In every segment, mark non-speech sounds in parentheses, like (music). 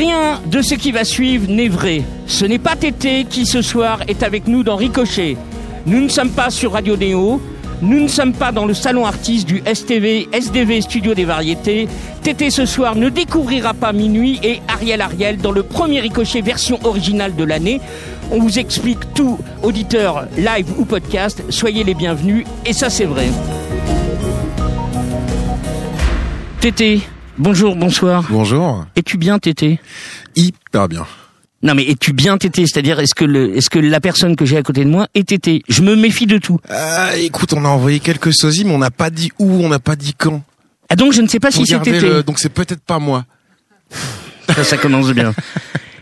Rien de ce qui va suivre n'est vrai. Ce n'est pas Tété qui ce soir est avec nous dans Ricochet. Nous ne sommes pas sur Radio Néo. Nous ne sommes pas dans le salon artiste du STV, SDV Studio des Variétés. Tété ce soir ne découvrira pas Minuit et Ariel Ariel dans le premier Ricochet version originale de l'année. On vous explique tout, auditeurs live ou podcast. Soyez les bienvenus et ça c'est vrai. Tété, bonjour, bonsoir. Bonjour. Es-tu bien Tété? Hyper bien. Non mais es-tu bien tété? C'est-à-dire est-ce que le, est-ce que la personne que j'ai à côté de moi est tété? Je me méfie de tout. Ah, écoute, on a envoyé quelques sosies, mais on n'a pas dit où, on n'a pas dit quand. Ah donc je ne sais pas si c'est tété. le- Donc c'est peut-être pas moi. Ça, ça commence bien. (laughs)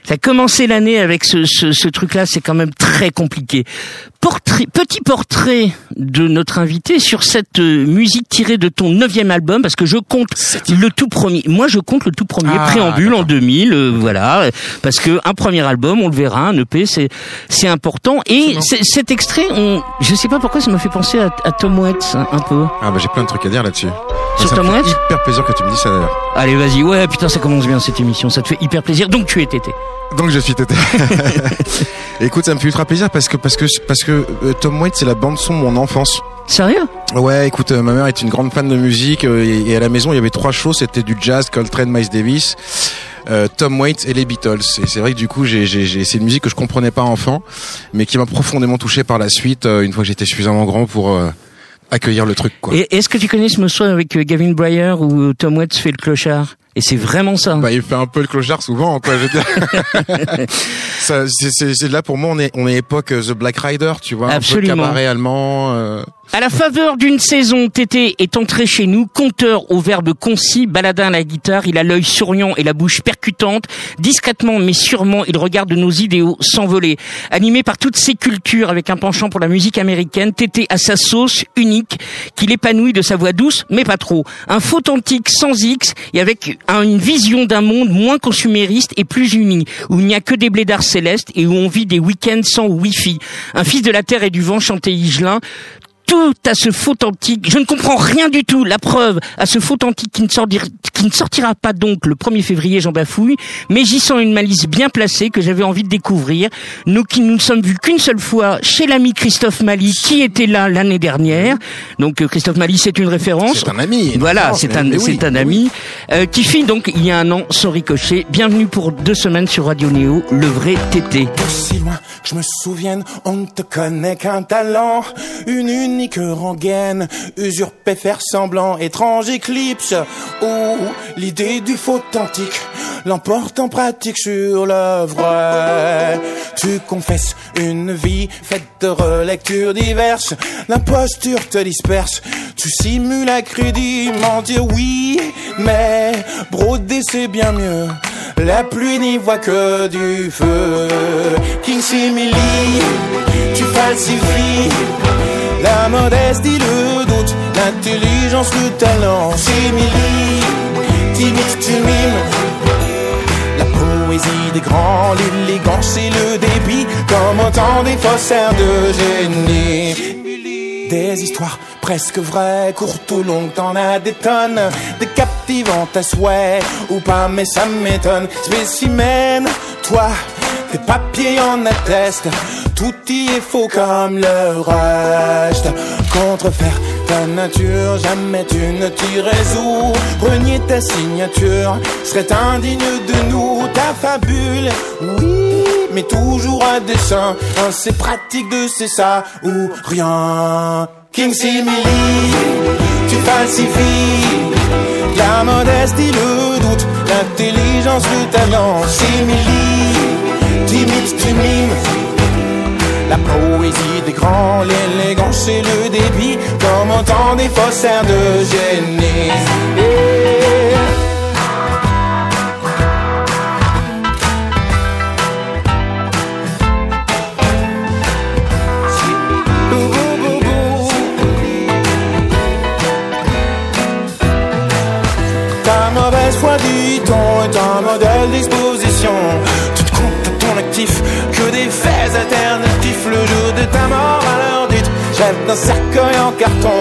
Ça a commencé l'année avec ce, ce, ce truc-là, c'est quand même très compliqué. Portrait, petit portrait de notre invité sur cette euh, musique tirée de ton neuvième album, parce que je compte le tout premier. Moi, je compte le tout premier Ah, préambule en d'accord. 2000, euh, voilà, parce que un premier album, on le verra, un EP, c'est c'est important. Et cet extrait, on, je sais pas pourquoi, ça m'a fait penser à, à Tom Waits un, un peu. Ah bah j'ai plein de trucs à dire là-dessus. Sur ça Tom me fait Waits hyper plaisir que tu me dises ça d'ailleurs. Allez, vas-y. Ouais, putain, ça commence bien cette émission. Ça te fait hyper plaisir. Donc tu es tété. Donc je suis tété. (laughs) (laughs) Écoute, ça me fait ultra plaisir parce que parce que parce que euh, Tom Waits c'est la bande son de mon enfance. Sérieux? Ouais, écoute, euh, ma mère est une grande fan de musique euh, et, et à la maison il y avait trois choses, c'était du jazz, Coltrane, Miles Davis, euh, Tom Waits et les Beatles. Et c'est vrai que du coup, j'ai, j'ai, j'ai- c'est une musique que je comprenais pas enfant, mais qui m'a profondément touché par la suite une fois que j'étais suffisamment grand pour accueillir le truc. Quoi. Et est-ce que tu connais ce morceau avec Gavin Breyer où Tom Waits fait le clochard? Et c'est vraiment ça. Bah, il fait un peu le clochard souvent, quoi. (laughs) C'est, là pour moi, on est, on est époque euh, The Black Rider, tu vois, Absolument. un peu cabaret allemand. euh, À la faveur d'une saison, Tété est entré chez nous, conteur au verbe concis, baladin à la guitare, il a l'œil souriant et la bouche percutante. Discrètement mais sûrement, il regarde nos idéaux s'envoler. Animé par toutes ces cultures avec un penchant pour la musique américaine, Tété a sa sauce unique qu'il épanouit de sa voix douce, mais pas trop. Un faux authentique sans X et avec un- une vision d'un monde moins consumériste et plus uni, où il n'y a que des blédards célestes et où on vit des week-ends sans wifi. Un fils de la terre et du vent chanté Higelin, tout à ce faux antique. Je ne comprends rien du tout. La preuve à ce faux antique qui ne, sortira, qui ne sortira pas donc le 1er février, j'en bafouille, mais j'y sens une malice bien placée que j'avais envie de découvrir. Nous qui nous ne sommes vus qu'une seule fois chez l'ami Christophe Mali qui était là l'année dernière. Donc euh, Christophe Mali, c'est une référence. C'est un ami. Voilà, c'est un, oui. c'est un ami euh, qui fit donc il y a un an son ricochet. Bienvenue pour deux semaines sur Radio Néo, le vrai TT. Si loin que je me souvienne, on ne te connaît qu'un talent, une unique rengaine, usurpé faire semblant, étrange éclipse, où l'idée du faux authentique l'emporte en pratique sur vrai. Tu confesses une vie faite de relectures diverses, l'imposture te disperse, tu simules à crédit, mentir oui, mais broder c'est bien mieux. La pluie n'y voit que du feu. King Simili, tu falsifies la modestie, le doute, l'intelligence, le talent. Simili, timide, tu mimes la poésie des grands, l'élégance et le débit, comme autant des faussaires de génie. Des histoires presque vraies, courtes ou longues, t'en as des tonnes, des captivantes à souhait, ou pas, mais ça m'étonne. Spécimen, toi, tes papiers en attestent, tout y est faux comme le reste. Contrefaire ta nature, jamais tu ne t'y résous. Renier ta signature serait indigne de nous, ta fabule, oui, mais toujours à dessein. C'est pratique de c'est ça ou rien. King Simili, tu falsifies la modestie, le doute, l'intelligence, le talent. Simili, timide, tu mimes. La poésie des grands, l'élégance et le débit, comme autant des faussaires de génie. Ta mauvaise foi du ton est un modèle d'exposition. Tu te comptes à ton actif le jour de ta mort à l'heure dite. Jette d'un cercueil en carton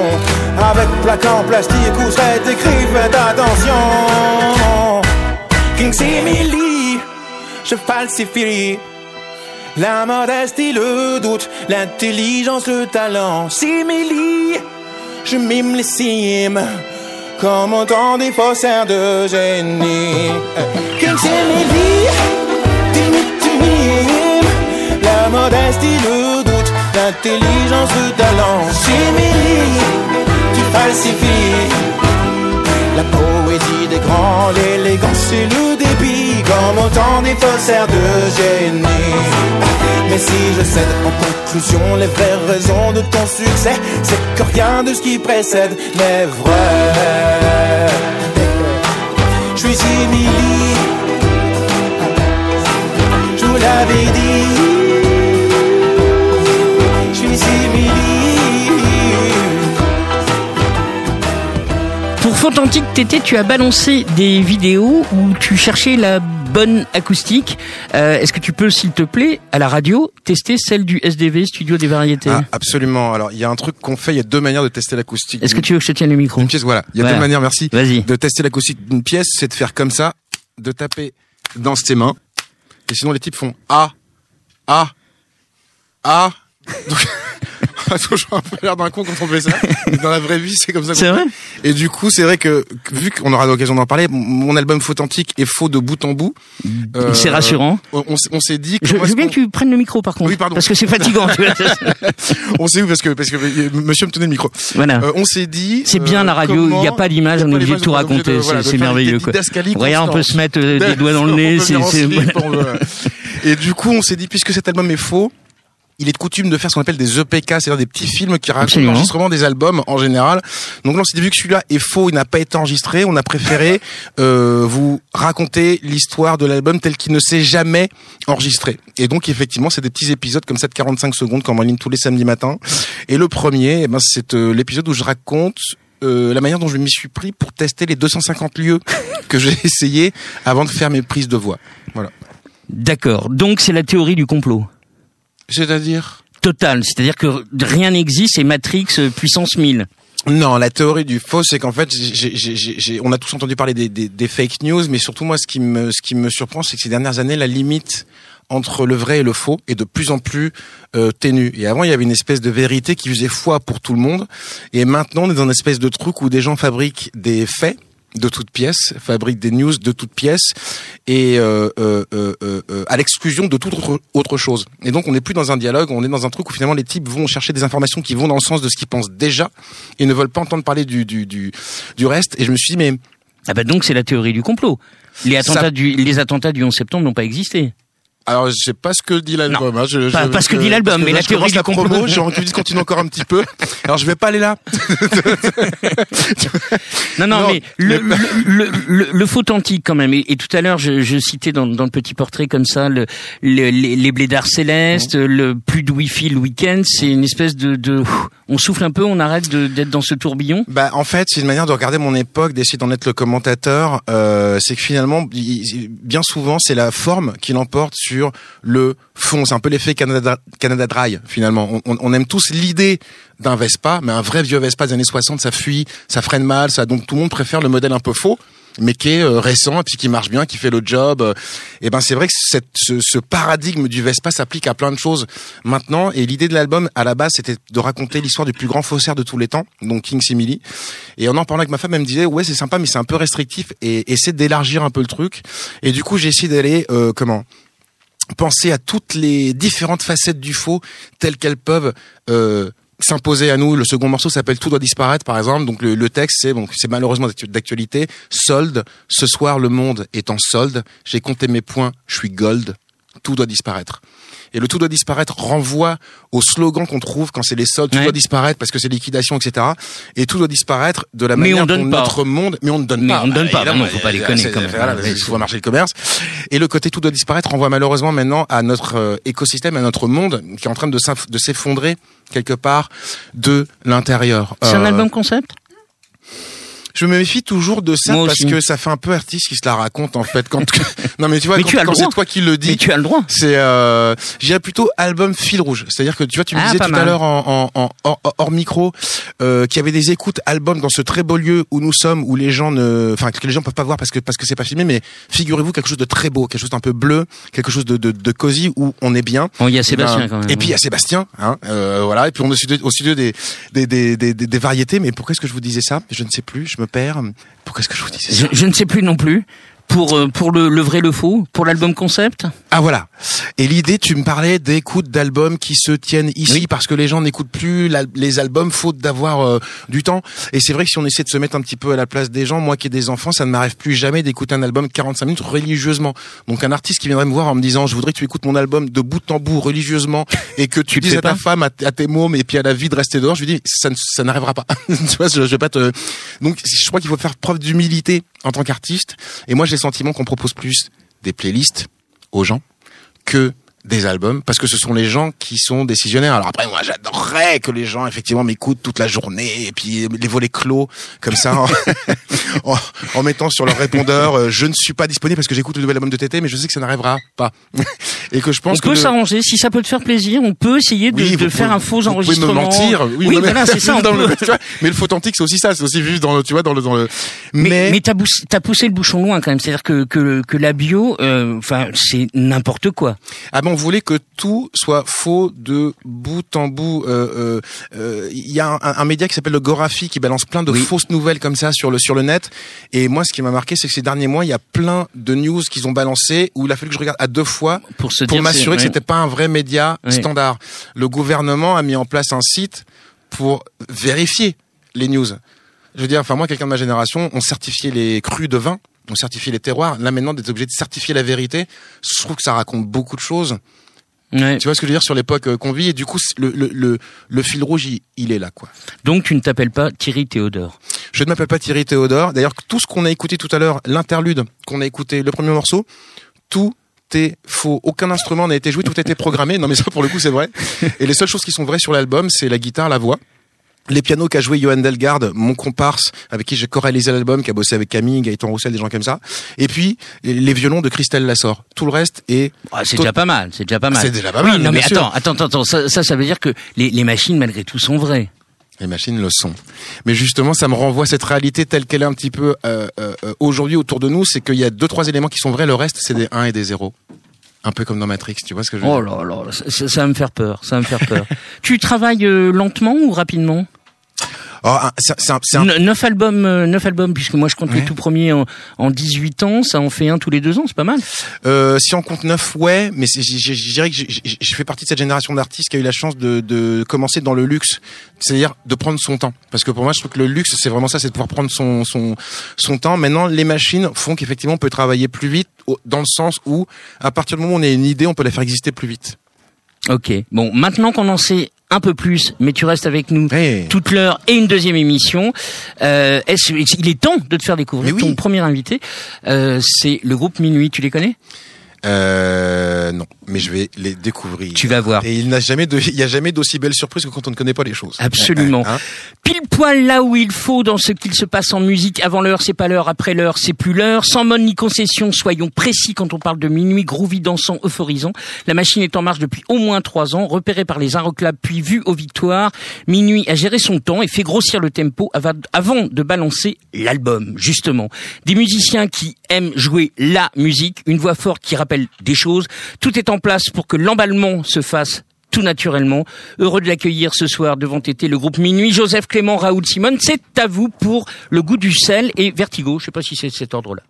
avec plaque en plastique où serait écrit faites attention. King Simili, je falsifie. La modestie, le doute, l'intelligence, le talent, simili. Je mime les cimes, comme autant des faussaires de génie. King simili, timide, timide. La modestie, le doute, l'intelligence, le talent, simili. Tu falsifies. La poésie des grands, l'élégance et le débit, comme autant des faussaires de génie. Mais si je cède en conclusion les vraies raisons de ton succès, c'est que rien de ce qui précède n'est vrai. Je suis simili, je vous l'avais dit. Pour Fantantique Tété, tu as balancé des vidéos où tu cherchais la bonne acoustique. Euh, Est-ce que tu peux, s'il te plaît, à la radio, tester celle du SDV, Studio des Variétés? Ah, absolument. Alors, il y a un truc qu'on fait. Il y a deux manières de tester l'acoustique. Est-ce que tu veux que je te tienne le micro? Une pièce, voilà. Il y a Voilà. deux manières, merci. Vas-y. De tester l'acoustique d'une pièce, c'est de faire comme ça, de taper dans ses mains. Et sinon, les types font A, A, A. (laughs) Donc, (laughs) on a toujours un peu l'air d'un con quand on fait ça. Mais dans la vraie vie, c'est comme ça. C'est vrai Et du coup, c'est vrai que, vu qu'on aura l'occasion d'en parler, mon album Fautantique est faux de bout en bout. Euh, C'est rassurant. On, s'est dit. Je, je veux bien que tu prennes le micro par contre. Oui, pardon. Parce que c'est fatigant. (laughs) On s'est où parce que parce que euh, Monsieur me tenait le micro. voilà. Euh, on s'est dit. C'est bien la radio, il n'y a pas a on est obligé de tout raconter, c'est merveilleux. Quoi. Regarde, on peut se mettre des doigts dans le nez. Et du coup, on s'est dit, puisque cet album est faux, il est de coutume de faire ce qu'on appelle des EPK, c'est-à-dire des petits films qui racontent l'enregistrement des albums en général. Donc là, on s'est dit, vu que celui-là est faux, il n'a pas été enregistré, on a préféré (laughs) euh, vous raconter l'histoire de l'album tel qu'il ne s'est jamais enregistré. Et donc, effectivement, c'est des petits épisodes comme ça de 45 secondes qu'on ligne tous les samedis matins. Et le premier, eh ben, c'est euh, l'épisode où je raconte euh, la manière dont je m'y suis pris pour tester les 250 lieux (laughs) que j'ai essayé avant de faire mes prises de voix. Voilà. D'accord. Donc c'est la théorie du complot. C'est-à-dire Total. C'est-à-dire que rien n'existe et Matrix euh, puissance 1000. Non, la théorie du faux, c'est qu'en fait, on a tous entendu parler des, des- des fake news, mais surtout moi, ce qui me, ce qui me surprend, c'est que ces dernières années, la limite entre le vrai et le faux est de plus en plus euh, ténue. Et avant, il y avait une espèce de vérité qui faisait foi pour tout le monde, et maintenant, on est dans une espèce de truc où des gens fabriquent des faits de toutes pièces, fabriquent des news de toutes pièces, et euh, euh, euh, euh, euh, à l'exclusion de toute autre, autre chose. Et donc, on n'est plus dans un dialogue, on est dans un truc où finalement les types vont chercher des informations qui vont dans le sens de ce qu'ils pensent déjà, et ne veulent pas entendre parler du, du, du, du reste. Et je me suis dit, mais Ah bah donc c'est la théorie du complot. Les attentats, Ça- du, les attentats du 11 septembre n'ont pas existé. Alors je sais pas ce que dit l'album. Hein, je, Pas- je- pas ce que dit l'album, mais là, la théorie la complot. promo. J'ai envie que tu continues encore un petit peu. (laughs) Alors je vais pas aller là. (laughs) Non, non, Non, mais le, mais- le, le, le, le faux antique quand même. Et, et tout à l'heure, je, je citais dans, dans le petit portrait comme ça le, le- les, les blédards célestes, le plus de wifi le week-end. C'est une espèce de, de, on souffle un peu, on arrête de- d'être dans ce tourbillon. Bah en fait c'est une manière de regarder mon époque, d'essayer d'en être le commentateur. Euh, c'est que finalement bien souvent c'est la forme qui l'emporte sur le fond. C'est un peu l'effet Canada, Canada Dry finalement. On, on- on aime tous l'idée d'un Vespa, mais un vrai vieux Vespa des années 60 ça fuit, ça freine mal, ça donc tout le monde préfère le modèle un peu faux mais qui est euh, récent et puis qui marche bien, qui fait le job. euh, et ben c'est vrai que cette, ce, ce paradigme du Vespa s'applique à plein de choses maintenant. Et l'idée de l'album à la base c'était de raconter l'histoire du plus grand faussaire de tous les temps, donc King Simili. Et en en parlant avec ma femme, elle me disait ouais c'est sympa mais c'est un peu restrictif et essaie d'élargir un peu le truc. Et du coup j'ai essayé d'aller euh, comment? Penser à toutes les différentes facettes du faux telles qu'elles peuvent euh, s'imposer à nous. Le second morceau s'appelle Tout doit disparaître, par exemple. Donc le, le texte, c'est bon, c'est malheureusement d'actu- d'actualité. Solde. Ce soir, le monde est en solde. J'ai compté mes points. Je suis gold. Tout doit disparaître. Et le tout doit disparaître renvoie au slogan qu'on trouve quand c'est les soldes. Tout Ouais. doit disparaître parce que c'est liquidation, etc. Et tout doit disparaître de la Mais manière dont notre monde, mais on ne donne Mais pas. on ne donne pas. Non, faut pas déconner c'est- quand même. voilà, Ouais, il faut marcher le commerce. Et le côté tout doit disparaître renvoie malheureusement maintenant à notre euh, écosystème, à notre monde qui est en train de s'effondrer quelque part de l'intérieur. C'est un Euh, album concept? Je me méfie toujours de ça Moi parce aussi. que ça fait un peu artiste qui se la raconte en fait. Quand (laughs) non mais tu vois Mais quand, c'est toi qui le dis. Mais tu as le droit. C'est, euh, j'irais plutôt album fil rouge. C'est-à-dire que tu vois, tu me Ah, disais tout à l'heure en, en, en- hors, hors micro euh, qu'il y avait des écoutes albums dans ce très beau lieu où nous sommes, où les gens ne, enfin que les gens peuvent pas voir parce que parce que c'est pas filmé. Mais figurez-vous quelque chose de très beau, quelque chose d'un peu bleu, quelque chose de de, de cosy où on est bien. Bon, il y a Eh Sébastien ben, quand même. Et puis il y a Sébastien, hein, euh, voilà. Et puis on est au studio, au studio des, des, des, des, des, des variétés. Mais pourquoi est-ce que je vous disais ça? Je ne sais plus. Je me perds. Pourquoi est-ce que je vous disais ça? je, je ne sais plus non plus. Pour euh, pour le, le vrai le faux, pour l'album concept? Ah voilà. Et l'idée, tu me parlais d'écoutes d'albums qui se tiennent ici parce que les gens n'écoutent plus les albums faute d'avoir euh, du temps. Et c'est vrai que si on essaie de se mettre un petit peu à la place des gens, moi qui ai des enfants, ça ne m'arrive plus jamais d'écouter un album 45 minutes religieusement. Donc un artiste qui viendrait me voir en me disant, je voudrais que tu écoutes mon album de bout en bout religieusement (laughs) et que tu, dises à ta femme, à, tes mômes et puis à la vie de rester dehors, je lui dis, ça, ça n'arrivera pas. (laughs) tu vois, je, je vais pas te... Donc je crois qu'il faut faire preuve d'humilité en tant qu'artiste. Et moi j'ai le sentiment qu'on propose plus des playlists aux gens que des albums parce que ce sont les gens qui sont décisionnaires. Alors après moi j'adorerais que les gens effectivement m'écoutent toute la journée et puis les volets clos comme ça en, (laughs) en, en mettant sur leur répondeur euh, je ne suis pas disponible parce que j'écoute le nouvel album de TT mais je sais que ça n'arrivera pas (laughs) et que je pense on que peut le- s'arranger si ça peut te faire plaisir. On peut essayer de, Oui, de faire pouvez- un faux vous enregistrement. pouvez me mentir. Oui, Oui, non, mais- voilà, c'est (laughs) ça. on dans le- peut. tu vois, mais le faux authentique, c'est aussi ça. C'est aussi juste dans le, tu vois, dans le, dans le. Mais, mais t'as poussé, poussé le bouchon loin quand même. C'est-à-dire que, que, que la bio, euh, enfin, c'est n'importe quoi. Ah ben on voulait que tout soit faux de bout en bout. Euh, euh, euh, Il y a un, un média qui s'appelle le Gorafi qui balance plein de Oui. fausses nouvelles comme ça sur le sur le net. Et moi, ce qui m'a marqué, c'est que ces derniers mois, il y a plein de news qu'ils ont balancé où il a fallu que je regarde à deux fois Pour m'assurer que c'était pas un vrai média standard. Le gouvernement a mis en place un site pour vérifier les news. Je veux dire, enfin moi, quelqu'un de ma génération, on certifiait les crus de vin, on certifiait les terroirs. Là maintenant, d'être obligé de certifier la vérité, je trouve que ça raconte beaucoup de choses. Ouais. Tu vois ce que je veux dire sur l'époque euh, qu'on vit et du coup c'est- le, le, le, le fil rouge il, il est là quoi. Donc tu ne t'appelles pas Thierry Théodore. Je ne m'appelle pas Thierry Théodore. D'ailleurs tout ce qu'on a écouté tout à l'heure, l'interlude qu'on a écouté, le premier morceau, tout est faux. Aucun instrument n'a été joué, tout a été programmé. Non mais ça pour le coup c'est vrai. Et les seules choses qui sont vraies sur l'album c'est la guitare, la voix. Les pianos qu'a joué Johan Delgarde, mon comparse, avec qui j'ai choralisé l'album, qui a bossé avec Camille, Gaëtan Roussel, des gens comme ça. Et puis, les violons de Christelle Lassor. Tout le reste est... Ah, c'est déjà pas mal. C'est déjà pas mal. C'est déjà pas Oui, mal, non mais sûr. attends, attends, attends, attends. Ça, ça, ça veut dire que les, les machines malgré tout sont vraies. Les machines le sont. Mais justement, ça me renvoie à cette réalité telle qu'elle est un petit peu euh, euh, euh, aujourd'hui autour de nous, c'est qu'il y a deux, trois éléments qui sont vrais, le reste, c'est des 1 et des 0. Un peu comme dans Matrix, tu vois ce que je veux Oh dire là là, ça, ça- ça va me faire peur. Ça va me faire peur. (laughs) tu travailles euh, lentement ou rapidement? Oh, un- c'est c'est un- c'est un- Ne- Neuf albums, euh, neuf albums, puisque moi je compte les tout premiers en, en 18 ans, ça en fait un tous les deux ans, c'est pas mal. euh, si on compte 9, ouais, mais je dirais que je fais partie de cette génération d'artistes qui a eu la chance de, de commencer dans le luxe, c'est-à-dire de prendre son temps. Parce que pour moi, je trouve que le luxe, c'est vraiment ça, c'est de pouvoir prendre son, son, son temps. Maintenant, les machines font qu'effectivement, on peut travailler plus vite, dans le sens où, à partir du moment où on a une idée, on peut la faire exister plus vite. Ok. Bon, maintenant qu'on en sait un peu plus, mais tu restes avec nous Hey. toute l'heure et une deuxième émission. Euh, est-ce, il est temps de te faire découvrir Mais oui. ton premier invité. Euh, c'est le groupe Minuit. Tu les connais? Euh, non, mais je vais les découvrir. Tu vas voir. Et il n'a jamais de, il y a jamais d'aussi belle surprise que quand on ne connaît pas les choses. Absolument. Hein? Pile poil là où il faut dans ce qu'il se passe en musique. Avant l'heure, c'est pas l'heure. Après l'heure, c'est plus l'heure. Sans mode ni concession, soyons précis quand on parle de minuit, groovy, dansant, euphorisant. La machine est en marche depuis au moins trois ans, repérée par les Inroclabs puis vue aux victoires. Minuit a géré son temps et fait grossir le tempo ava- avant de balancer l'album, justement. Des musiciens qui aiment jouer la musique, une voix forte qui rappelle des choses. Tout est en place pour que l'emballement se fasse tout naturellement. Heureux de l'accueillir ce soir devant Tété, le groupe Minuit. Joseph Clément, Raoul Simone, c'est à vous pour le goût du sel et Vertigo. Je sais pas si c'est cet ordre-là.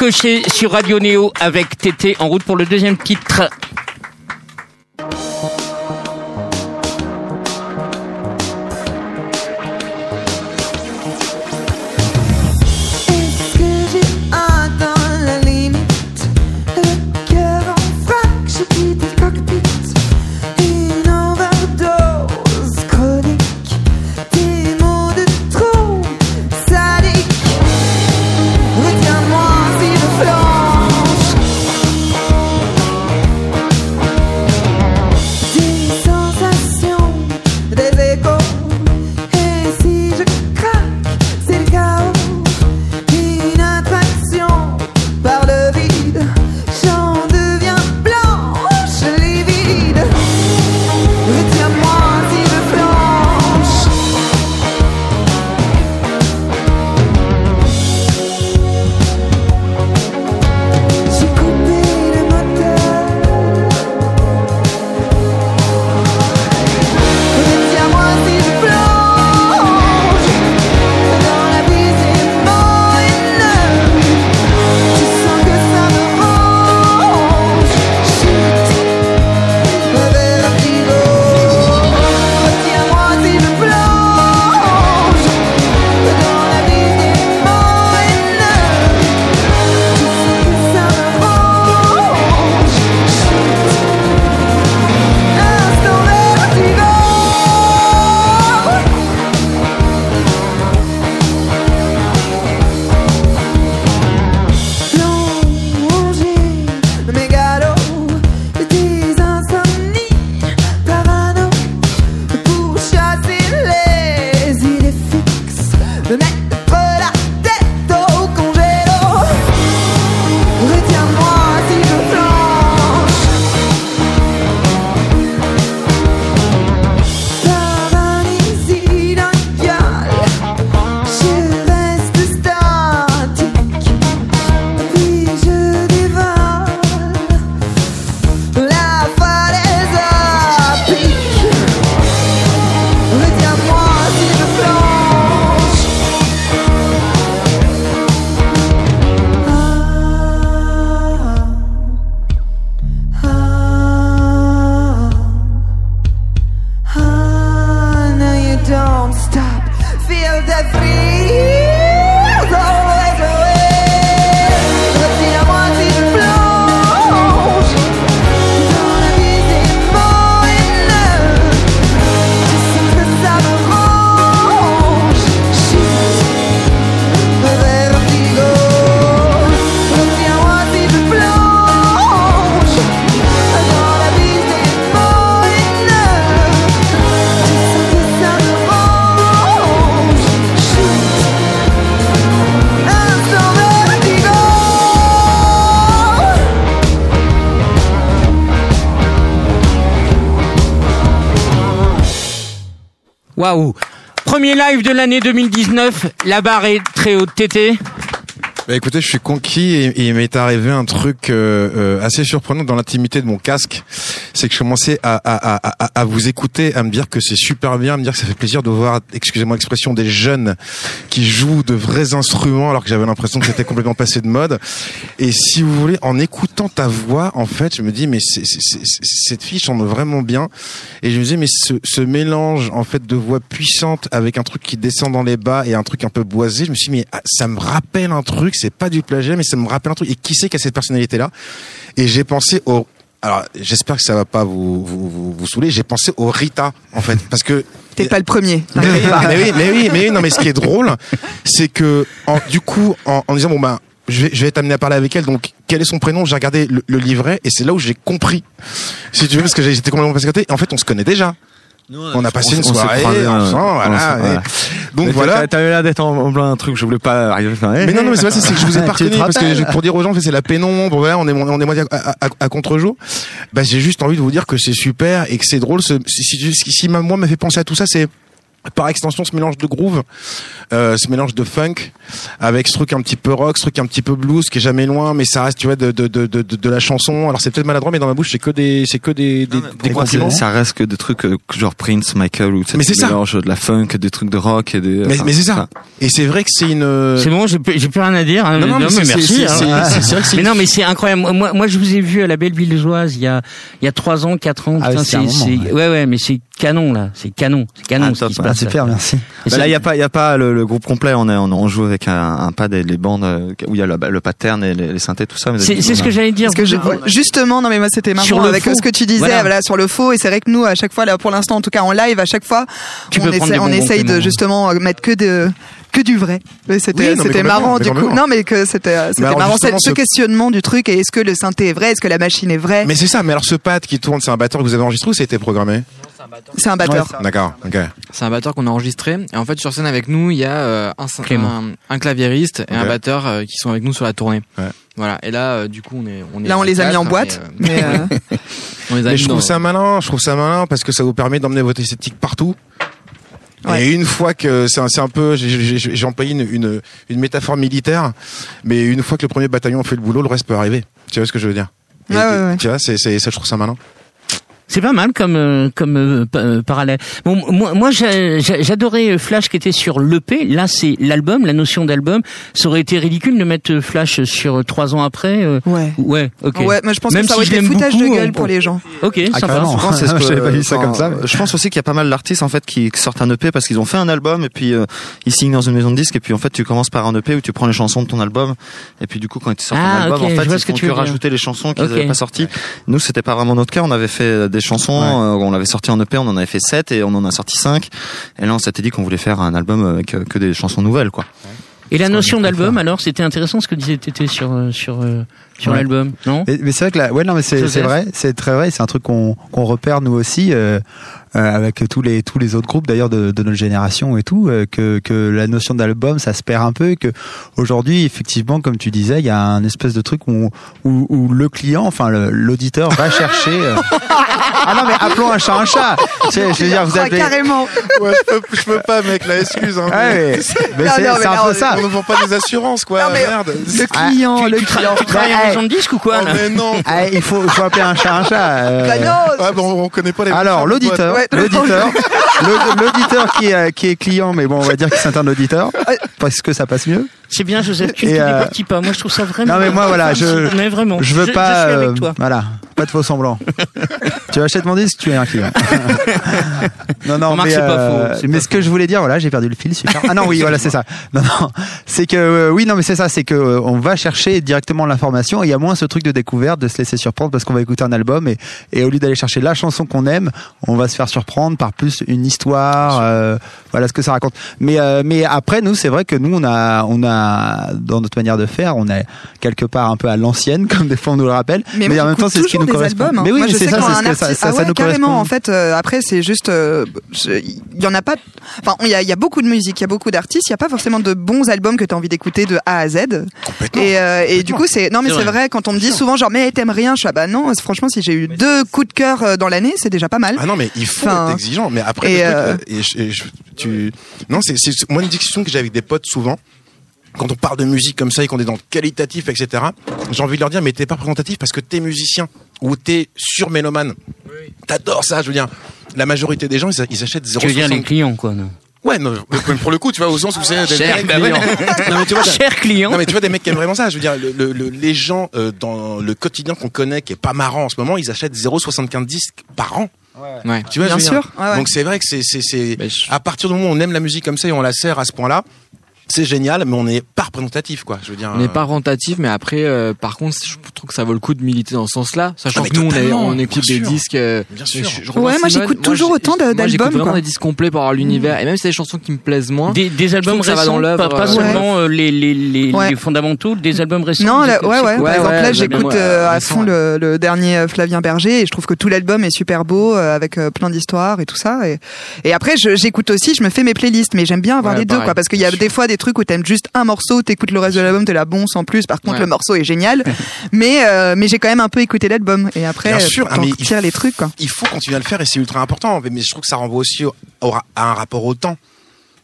Cocher sur Radio Néo avec Tété en route pour le deuxième titre. Premier live de l'année 2019, la barre est très haute. Tété Bah écoutez, je suis conquis et, et il m'est arrivé un truc euh, euh, assez surprenant dans l'intimité de mon casque. C'est que je commençais à, vous écouter, à me dire que c'est super bien, à me dire que ça fait plaisir de voir, excusez-moi l'expression, des jeunes qui jouent de vrais instruments alors que j'avais l'impression que c'était complètement passé de mode. Et si vous voulez, en écoutant ta voix, en fait, je me dis mais c'est, c'est- c'est- cette fille chante vraiment bien. Et je me disais mais ce, ce mélange en fait de voix puissante avec un truc qui descend dans les bas et un truc un peu boisé, je me suis dit mais ah, ça me rappelle un truc, c'est pas du plagiat mais ça me rappelle un truc. Et qui c'est qui a cette personnalité là Et j'ai pensé au alors, j'espère que ça va pas vous vous, vous, vous saouler. J'ai pensé au Rita, en fait, parce que T'es pas le premier. mais oui, mais oui, mais oui, mais oui, non, mais ce qui est drôle, c'est que, en, du coup, en, en disant bon ben, je vais, je vais t'amener à parler avec elle. Donc, quel est son prénom? J'ai regardé le, le livret et c'est là où j'ai compris. Si tu veux, parce que j'étais complètement passé côté. En fait, on se connaît déjà. On a passé une s'est soirée croisés, ensemble, on voilà. Donc Mais voilà. t'as- T'avais l'air d'être en, en plein truc, je voulais pas arriver. Enfin, eh, Mais non, non, mais c'est vrai, c'est que je vous ai Tu pas reconnu parce que pour dire aux gens, c'est la pénombre, voilà, on est, on est moitié à, à, à- à contre-jour. Bah, j'ai juste envie de vous dire que c'est super et que c'est drôle. Ce, si, si, si, si ma- moi m'a fait penser à tout ça, c'est par extension ce mélange de groove, euh, ce mélange de funk avec ce truc un petit peu rock, ce truc un petit peu blues qui est jamais loin, mais ça reste, tu vois, de de de de, de la chanson. Alors c'est peut-être maladroit, mais dans ma bouche, c'est que des c'est que des des, des moi, compliments. c'est- ça reste que des trucs euh, genre Prince, Michael ou Mais c'est ça. mélange de la funk, des trucs de rock et des. Mais, enfin, mais c'est ça. Et c'est vrai que c'est une. C'est bon, j'ai plus j'ai plus rien à dire. hein. Non, non, mais c'est- merci. c'est- hein. c'est- c'est- c'est vrai que c'est mais non, mais c'est incroyable. Moi, moi, je vous ai vu à la Belle Villoise il y a il y a trois ans, quatre ans. Ah c'est ouais. ouais, ouais, mais c'est canon là. C'est canon, c'est canon Ah. Super, merci. Et Bah là, il y a pas, il y a pas le, le groupe complet. On est, on, on joue avec un, un pad et les bandes euh, où il y a le, le pattern et les, les synthés, tout ça. c'est ce que j'allais dire. Parce que je- justement, non mais moi c'était marrant avec faux. ce que tu disais Voilà. voilà. sur le faux et c'est vrai que nous à chaque fois là pour l'instant en tout cas en live à chaque fois Tu on, essaie, essaye de justement mettre que de que du vrai. C'était Oui, c'était marrant du coup. Non mais que c'était c'était marrant ce, questionnement du truc et est-ce que le synthé est vrai, est-ce que la machine est vraie? Mais c'est ça. Mais alors ce pad qui tourne, c'est un batteur que vous avez enregistré ou ça a été programmé? C'est un batteur. D'accord. Ok. C'est un batteur qu'on a enregistré. Et en fait, sur scène avec nous, il y a euh, un, Clément. un, un claviériste et un batteur euh, qui sont avec nous sur la tournée. Ouais. Voilà. Et là, euh, du coup, on est, on est Là on les a mis en quatre, boîte, et, euh, mais euh, (laughs) on les a Mais mis je dans- trouve ça malin, je trouve ça malin parce que ça vous permet d'emmener votre esthétique partout. Ouais. Et une fois que c'est un, c'est un peu, j'ai- employé une, une, une métaphore militaire, mais une fois que le premier bataillon fait le boulot, le reste peut arriver. Tu vois ce que je veux dire? Et- Ouais, ouais, ouais. Tu vois, c'est, c'est, ça, je trouve ça malin. C'est pas mal comme euh, comme euh, euh, parallèle. Bon, moi, moi j'a- j'a- j'adorais euh, Flash qui était sur l'EP. Là, c'est l'album, la notion d'album. Ça aurait été ridicule de mettre Flash sur trois ans après. ouais. Ouais, ok. Ouais, mais je pense Même que ça aurait été foutage beaucoup, de gueule on- pour les gens. Ok, Ah, sympa. Je pense, c'est ce (laughs) que- J'avais pas vu ça comme ça. Je pense aussi qu'il y a pas mal d'artistes en fait qui sortent un EP parce qu'ils ont fait un album et puis euh, ils signent dans une maison de disques et puis en fait tu commences par un EP où tu prends les chansons de ton album et puis du coup quand ils sortent Ah, un album ok, en fait ils que font tu que rajouter les chansons qu'ils n'avaient pas sorties. Nous c'était pas vraiment notre cas, on avait fait des chansons, euh, on l'avait sorti en EP, on en avait fait 7 et on en a sorti 5 et là on s'était dit qu'on voulait faire un album avec euh, que des chansons nouvelles quoi. Et la notion d'album, alors, c'était intéressant ce que disait Tété sur euh, sur euh, sur Ouais. l'album, non? Mais, mais c'est vrai que là, ouais, non, mais c'est vrai, c'est très vrai, c'est un truc qu'on qu'on repère nous aussi euh, euh, avec tous les tous les autres groupes d'ailleurs de, de notre génération et tout, euh, que que la notion d'album ça se perd un peu, et que aujourd'hui effectivement comme tu disais, il y a un espèce de truc où où, où le client, enfin l'auditeur va chercher. (laughs) Ah non mais appelons un chat un chat. Tu sais, je veux dire vous Ah, appelez. carrément. (laughs) Ouais, je peux, je peux pas, mec, la excuse. Hein, Ouais, (laughs) mais, c'est non, mais c'est un là, peu on- ça. On ne vend pas des assurances, quoi. Non, mais- Merde. Le client, le tu, tra- client. tu travailles Bah, en maison de disque ou quoi Oh, mais non. Ah, il faut, faut appeler un chat un chat. euh. Bah non, Ah, bon, on connaît pas les Alors l'auditeur, Ouais, l'auditeur, (laughs) l'aud- l'auditeur qui est qui est client, mais bon on va dire qu'il s'interne l'auditeur parce que ça passe mieux. C'est bien, Joseph. Tu ne te euh, pas. Moi, je trouve ça vraiment. Non mais moi voilà, je Mais vraiment. je veux je, pas, Je suis avec euh, toi. voilà, pas de faux semblants. tu achètes mon disque, tu es un client. (laughs) non non, Remarque, mais, c'est pas euh, faux, c'est mais pas ce que je voulais dire, voilà, j'ai perdu le fil, super. Ah non oui, voilà, c'est ça. Non non, c'est que euh, oui non mais c'est ça, c'est que euh, on va chercher directement l'information et il y a moins ce truc de découverte, de se laisser surprendre parce qu'on va écouter un album et et au lieu d'aller chercher la chanson qu'on aime, on va se faire surprendre par plus une histoire, euh, voilà ce que ça raconte. Mais euh, mais après nous, c'est vrai que nous on a on a dans notre manière de faire, on est quelque part un peu à l'ancienne (laughs) comme des fois on nous le rappelle. Mais moi, en même temps, c'est ce qui nous correspond. albums, hein. Mais oui, mais c'est ça, c'est ce que ça, ça, ah ça ouais, nous carrément. correspond. En fait, euh, après, c'est juste, euh, il y en a pas. Enfin, il y a, il y a beaucoup de musique, il y a beaucoup d'artistes. Il y a pas forcément de bons albums que tu as envie d'écouter de A à Z. Complètement. Et, euh, et du coup, c'est non, mais C'est vrai. vrai. Quand on me dit souvent genre, mais t'aimes rien, je suis ah bah non. Franchement, si j'ai eu deux coups de cœur euh, dans l'année, c'est déjà pas mal. Ah non, mais il faut Enfin, être exigeant. Mais après, et, le truc, euh, euh, et je- et je- tu, non, c'est, c'est moi une discussion que j'ai avec des potes souvent. Quand on parle de musique comme ça et qu'on est dans le qualitatif, etc., j'ai envie de leur dire, mais t'es pas représentatif parce que t'es musicien ou t'es surmélomane. T'adores ça, je veux dire. La majorité des gens, ils, ils achètent 0,60. Tu veux dire les clients, quoi. Non? Ouais, non, mais pour le coup, tu vois, au sens où c'est des Cher mecs- client. Non, mais tu vois, Cher client. non mais tu vois des mecs qui aiment vraiment ça. Je veux dire, le, le- le- les gens euh, dans le quotidien qu'on connaît, qui est pas marrant en ce moment, ils achètent 0,70 disques par an. Ouais. Tu vois, Bien je veux dire. sûr, ouais, ouais. Donc c'est vrai que c'est c'est c'est Bah, je- à partir du moment où on aime la musique comme ça et on la sert à ce point-là, c'est génial, mais on n'est pas représentatif quoi. Je veux dire. On n'est euh, pas rentatif, mais après, euh, par contre, je trouve que ça vaut le coup de militer dans ce sens-là, sachant Ah, que nous, on, est- on écoute bien des sûr. disques. euh, Bien sûr. je- je Ouais, moi, j'écoute toujours autant moi, j'écoute d'albums, vraiment quoi. des disques complets pour avoir l'univers, et même si c'est des chansons qui me plaisent moins. Des, des albums que ça va récents, dans l'œuvre, pas, pas euh, seulement euh, les, les, les, Ouais. les fondamentaux, des albums récents. Non, là, ouais, ouais. Ouais, Par ouais, exemple, là, j'écoute à fond le, dernier Flavien Berger et je trouve que tout l'album est super beau avec plein d'histoires et tout ça. Et, après, j'écoute aussi, je me fais mes playlists, mais j'aime bien avoir les deux, quoi, parce qu'il y a des fois des trucs où t'aimes juste un morceau, t'écoutes le reste de l'album, t'es la bon sans plus. Par contre, Ouais. le morceau est génial, (laughs) mais euh, mais j'ai quand même un peu écouté l'album. Et après, Bien sûr, mais il les trucs, quoi. il faut continuer à le faire et c'est ultra important. Mais je trouve que ça renvoie aussi au- à un rapport au temps.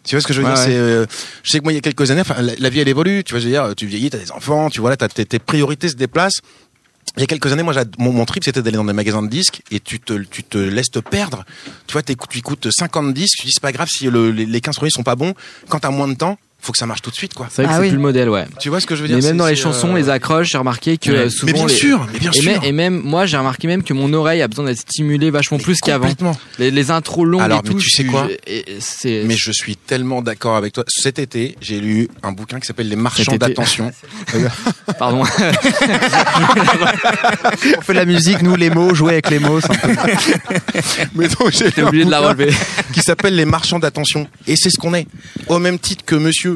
Tu vois ce que je veux Ouais, dire? Ouais. C'est, euh, je sais que moi il y a quelques années, la, la vie elle évolue. Tu vois, je veux dire, tu vieillis, t'as des enfants, tu vois là, t'as, tes, tes priorités se déplacent. Il y a quelques années, moi, mon, mon trip, c'était d'aller dans des magasins de disques et tu te, tu te laisses te perdre. Tu vois, tu écoutes 50 disques, tu dis c'est pas grave si le- les, les 15 premiers sont pas bons. Quand t'as moins de temps, faut que ça marche tout de suite, quoi. C'est vrai que Ah c'est oui. plus le modèle, ouais. Tu vois ce que je veux dire Mais même dans les chansons, euh, les accroches, j'ai remarqué que Ouais. euh, souvent Mais bien les- sûr, mais bien et, sûr. même, et même moi j'ai remarqué même que mon oreille a besoin d'être stimulée vachement plus qu'avant. Complètement. Les, les intros longues Alors, et mais tout. tu sais je- quoi je- et- c'est Mais je suis tellement d'accord avec toi. Cet été, j'ai lu un bouquin qui s'appelle Les Marchands d'attention. (laughs) pardon. (laughs) On fait la musique, nous les mots, jouer avec les mots. c'est un peu- (laughs) Mais donc, j'ai oublié de la relever. Qui s'appelle Les Marchands d'attention. Et c'est ce qu'on est. Au même titre que monsieur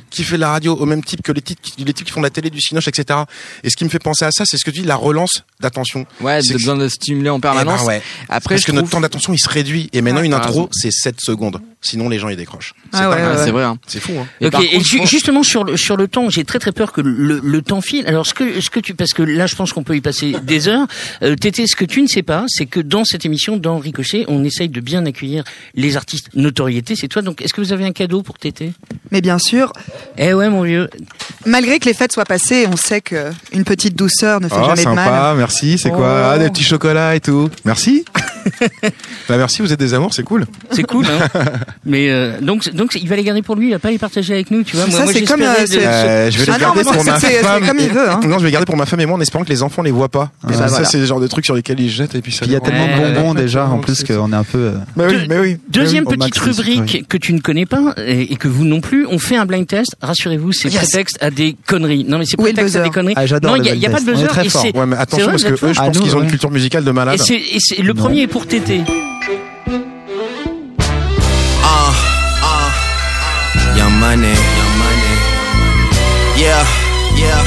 qui fait la radio, au même titre que les titres, qui- les types qui font de la télé, du cinoche, etc. Et ce qui me fait penser à ça, c'est ce que tu dis, la relance d'attention. Ouais, C'est besoin de stimuler en Eh permanence. ben ouais. Après, Parce je que trouve... notre temps d'attention, il se réduit. Et maintenant, une t'as intro, c'est 7 secondes. Sinon, les gens, ils décrochent. C'est Ah ouais. Ouais, vrai. Hein. C'est fou, hein. Et Ok, par et ju- pense- justement sur le sur le temps, j'ai très très peur que le, le temps file. Alors ce que ce que tu parce que là je pense qu'on peut y passer (laughs) des heures. Euh, Tété, ce que tu ne sais pas, c'est que dans cette émission, dans Ricochet, on essaye de bien accueillir les artistes notoriété. C'est toi. Donc est-ce que vous avez un cadeau pour Tété? Mais bien sûr, Eh ouais, mon vieux. malgré que les fêtes soient passées, on sait que une petite douceur ne fait Oh, jamais de mal. sympa, merci. C'est quoi Oh. Ah, des petits chocolats et tout. Merci. (laughs) (laughs) bah merci, vous êtes des amours, c'est cool. C'est cool. Hein (laughs) Mais euh, donc donc il va les garder pour lui. Il va pas les partager avec nous. Tu vois. Moi, Ça, moi, c'est comme, euh, de- Euh, je vais les Ah non, garder pour ma femme. comme il veut, hein. Non, je vais les garder pour ma femme et moi en espérant que les enfants les voient pas. Bah ça, voilà. c'est le genre de truc sur lesquels ils se jettent et puis ça. Puis il y a les tellement de bonbons ouais, déjà, en plus qu'on est un peu. oui, Deux- mais oui. Deuxième petite rubrique que tu ne connais pas et, que vous non plus, on fait un blind test. Rassurez-vous, c'est prétexte à des conneries. Non mais c'est prétexte à des conneries. Ah, j'adore non, il y a, pas de buzzer. très et fort. c'est- Ouais, mais attention parce que je Ah, pense nous, qu'ils ont une culture musicale de malade. Et le premier est pour Tété. Uh, uh, Young Money, Young Money. Yeah, yeah.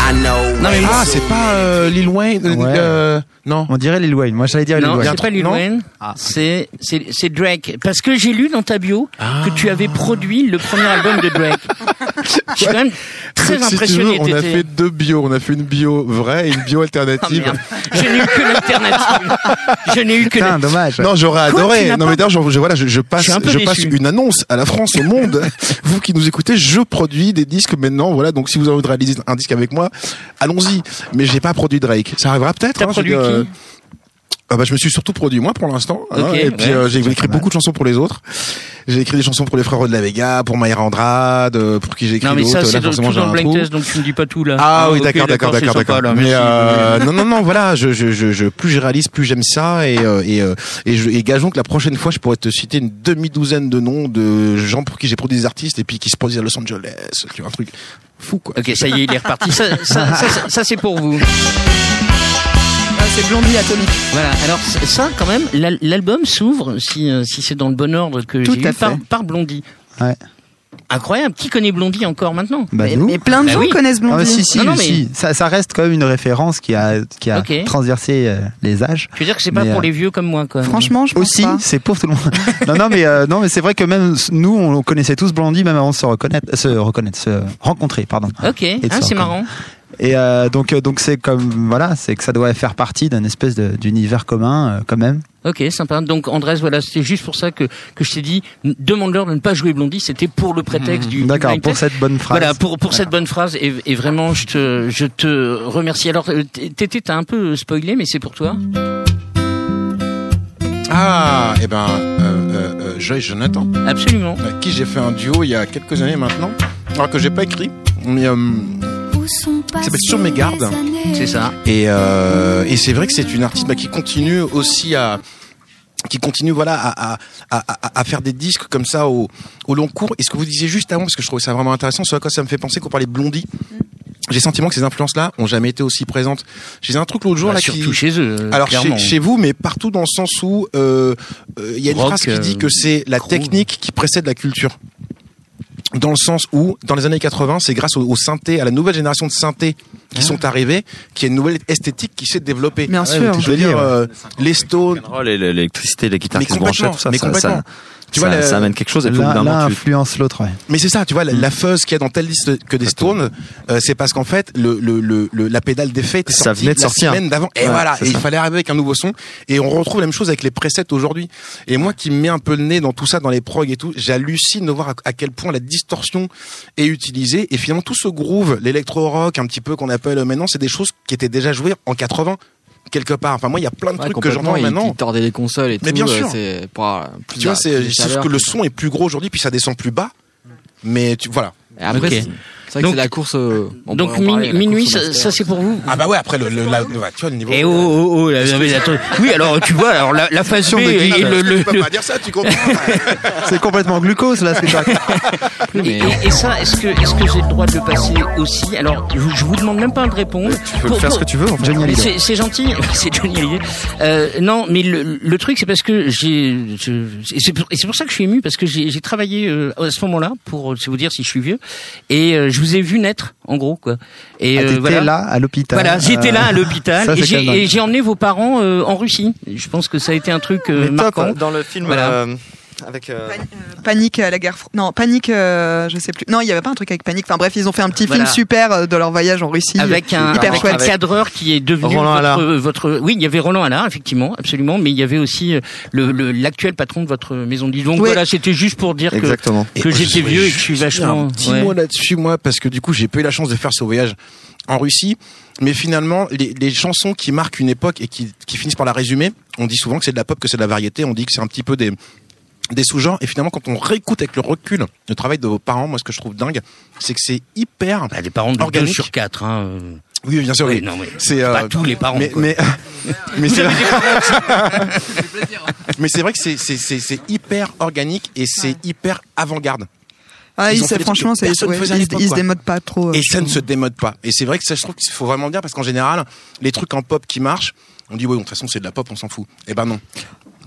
I know. Non, mais Ah, c'est pas euh, Lil Wayne. euh, Ouais. euh, non. On dirait Lil Wayne. Moi, j'allais dire Lil Non, a un c'est Wayne. pas Lil non Wayne. Ah. C'est, c'est, c'est Drake. Parce que j'ai lu dans ta bio Ah. que tu avais produit le premier album de Drake. (laughs) (laughs) Je suis quand même très Si tu veux, on a fait deux bios. On a fait une bio vraie et une bio Ah, alternative. Je n'ai eu que l'alternative. Je n'ai eu que Putain, dommage. Non, j'aurais adoré. Non, mais d'ailleurs, je, je- voilà, je, je passe, Je passe une annonce à la France, au monde. (laughs) vous qui nous écoutez, je produis des disques maintenant. Voilà, donc si vous avez envie de réaliser un disque avec moi, allons-y. Mais j'ai pas produit Drake. Ça arrivera peut-être. T'as hein, produit qui? Ah bah, je me suis surtout produit moi pour l'instant. hein, Ok, et puis ouais. euh, j'ai écrit beaucoup de chansons pour les autres. J'ai écrit des chansons pour les frères de la Vega, pour Maïra Andrade, euh, pour qui j'ai écrit Non, mais ça, d'autres. c'est Là, tout forcément, j'ai dans un trou. test, donc tu me dis pas tout, là. Ah, oui, ok, d'accord, d'accord, c'est d'accord, d'accord. Mais euh, non, non, non, voilà, je, je, je, je- plus je réalise, plus j'aime ça, et euh, et euh, et, je, et gageons que la prochaine fois, je pourrais te citer une demi douzaine de noms de gens pour qui j'ai produit des artistes et puis qui se produisent à Los Angeles, tu vois un truc fou quoi. Ok, ça y est, il est reparti. Ça, ça, ça, ça, ça, c'est pour vous. C'est Blondie Atomique. Voilà. Alors ça, quand même, l'al- l'album s'ouvre, si, euh, si c'est dans le bon ordre que Tout j'ai à eu, par, fait. par Blondie. Ouais. Incroyable. Qui connaît Blondie encore maintenant Bah, mais, mais plein de Bah gens oui. connaissent Ah, Blondie. si, si, Non, non, mais- si. Ça, ça reste quand même une référence qui a, qui a transversé euh, les âges. Tu veux dire que c'est pas pour euh, les vieux comme moi, quoi. Franchement, je pense Aussi, pas. c'est pour tout le monde. (laughs) non, non, mais euh, non, mais c'est vrai que même nous, on connaissait tous Blondie même avant de se reconnaître, se reconnaître, se rencontrer, pardon. Ok, ah, c'est marrant. Et euh, donc, euh, donc c'est comme voilà, c'est que ça doit faire partie d'un espèce d'univers commun, euh, quand même. Ok, sympa. Donc Andrés, voilà, c'était juste pour ça que, que je t'ai dit, demande-leur de ne pas jouer Blondie, c'était pour le prétexte du, du D'accord, pour test. cette bonne phrase. Voilà, pour, pour cette bonne phrase, et, et vraiment, je te, je te remercie. Alors, Tété, t'as un peu spoilé, mais c'est pour toi. Ah, et ben, euh, euh, euh, Joyce Jonathan, Absolument. avec qui j'ai fait un duo il y a quelques années maintenant, alors que j'ai pas écrit. Mais, euh, s'appelle Sur mes gardes. C'est ça. Et, euh, et c'est vrai que c'est une artiste bah, qui continue aussi à qui continue voilà à, à, à, à- faire des disques comme ça au, au long cours. Et ce que vous disiez juste avant, parce que je trouvais ça vraiment intéressant, ce à quoi ça me fait penser qu'on parlait de Blondie. J'ai le sentiment que ces influences-là ont jamais été aussi présentes. J'ai un truc l'autre jour Bah, là surtout qui... chez eux. euh, Alors chez, vous, mais partout dans le sens où euh, euh, il y a une Rock, phrase qui dit euh, que c'est la technique qui précède la culture. Dans le sens où, dans les années 80, c'est grâce au, au synthé, à la nouvelle génération de synthés qui sont arrivés, qu'il y a une nouvelle esthétique qui s'est développée. Bien sûr. Je veux dire, euh, les Stones, l'électricité, les guitares Mais qui se branchaient, tout ça, mais ça, complètement. ça, Tu ça- vois, ça amène quelque chose. Et L'un tu- influence l'autre, ouais. Mais c'est ça, tu vois, la, la fuzz qu'il y a dans telle liste que des Stones, euh, c'est parce qu'en fait, le, le, le, le- la pédale d'effet était Ça sortie venait de la sortir. semaine d'avant. Et Ouais, voilà, et il fallait arriver avec un nouveau son. Et on retrouve la même chose avec les presets aujourd'hui. Et moi qui me mets un peu le nez dans tout ça, dans les prog et tout, j'hallucine de voir à, à quel point la distorsion est utilisée. Et finalement, tout ce groove, l'électro-rock, un petit peu qu'on appelle euh, maintenant, c'est des choses qui étaient déjà jouées en 80 quelque part. Enfin, moi, il y a plein de Ouais, trucs que j'entends il- maintenant. il tordait les consoles et Mais tout. bien euh, sûr. C'est pour avoir plus Tu vois, c'est juste que le son est plus gros aujourd'hui, puis ça descend plus bas. Mais tu, voilà. Et après, Ok. C'est c'est vrai Donc- que c'est la course. euh, on Donc parler, min- la minuit, ça, ça, c'est pour vous. Ah bah ouais, après le, le, la- le- tu vois le niveau. Et oh, oh, oh, mais attends. Oui, alors tu vois, alors la, la phase B de et, guitare. le, le- tu peux le- pas dire ça, tu comprends (laughs) C'est complètement glucose, là, ce que tu racontes. et, et- et ça, est-ce que est-ce que j'ai le droit de le passer aussi Alors, je, je vous demande même pas de répondre. tu peux faire ce que tu veux, en fait. C'est c'est gentil, (laughs) c'est Johnny. Euh, non, mais le, le truc, c'est parce que j'ai, c'est pour, c'est ça que je suis ému parce que j'ai j'ai travaillé euh, à ce moment-là pour, c'est vous dire si je suis vieux, et euh, je vous ai vu naître, en gros, quoi. Et Ah, euh, t'étais voilà. là, à l'hôpital. Voilà, j'étais là à Euh, l'hôpital et j'ai emmené vos parents euh, en Russie. Je pense que ça a été un truc euh, Mais top, marquant. dans le film, Voilà. Euh, avec, euh, Panique à la guerre. Non, panique. euh, je sais plus. Non, il y avait pas un truc avec panique. Enfin bref, ils ont fait un petit Voilà. film super euh, de leur voyage en Russie. Avec un, hyper avec chouette. un cadreur qui est devenu Roland votre, votre, oui, il y avait Roland Allard, effectivement, absolument, mais il y avait aussi euh, le, le- l'actuel patron de votre maison de disques. Donc Oui. voilà, c'était juste pour dire que, Exactement. que j'étais vieux et que je suis vachement, Un petit ouais. mot là-dessus, moi, parce que du coup, j'ai pas eu la chance de faire ce voyage en Russie. Mais finalement, les, les chansons qui marquent une époque et qui, qui finissent par la résumer, on dit souvent que c'est de la pop, que c'est de la variété, on dit que c'est un petit peu des des sous-genres et finalement quand on réécoute avec le recul le travail de vos parents moi ce que je trouve dingue c'est que c'est hyper Bah, des parents de 2 Organique. sur 4 hein. euh. oui bien sûr Oui, oui non, mais c'est pas euh, tous les parents. mais quoi. mais (laughs) mais c'est vrai (laughs) mais c'est vrai que c'est c'est c'est c'est hyper organique et c'est hyper avant-garde Ah, Ils ils, franchement, personne ouais, ils, ils se démodent pas trop. euh, et ça ne se démode pas et c'est vrai que ça je trouve qu'il faut vraiment le dire parce qu'en général les trucs en pop qui marchent on dit ouais de toute façon c'est de la pop on s'en fout et ben non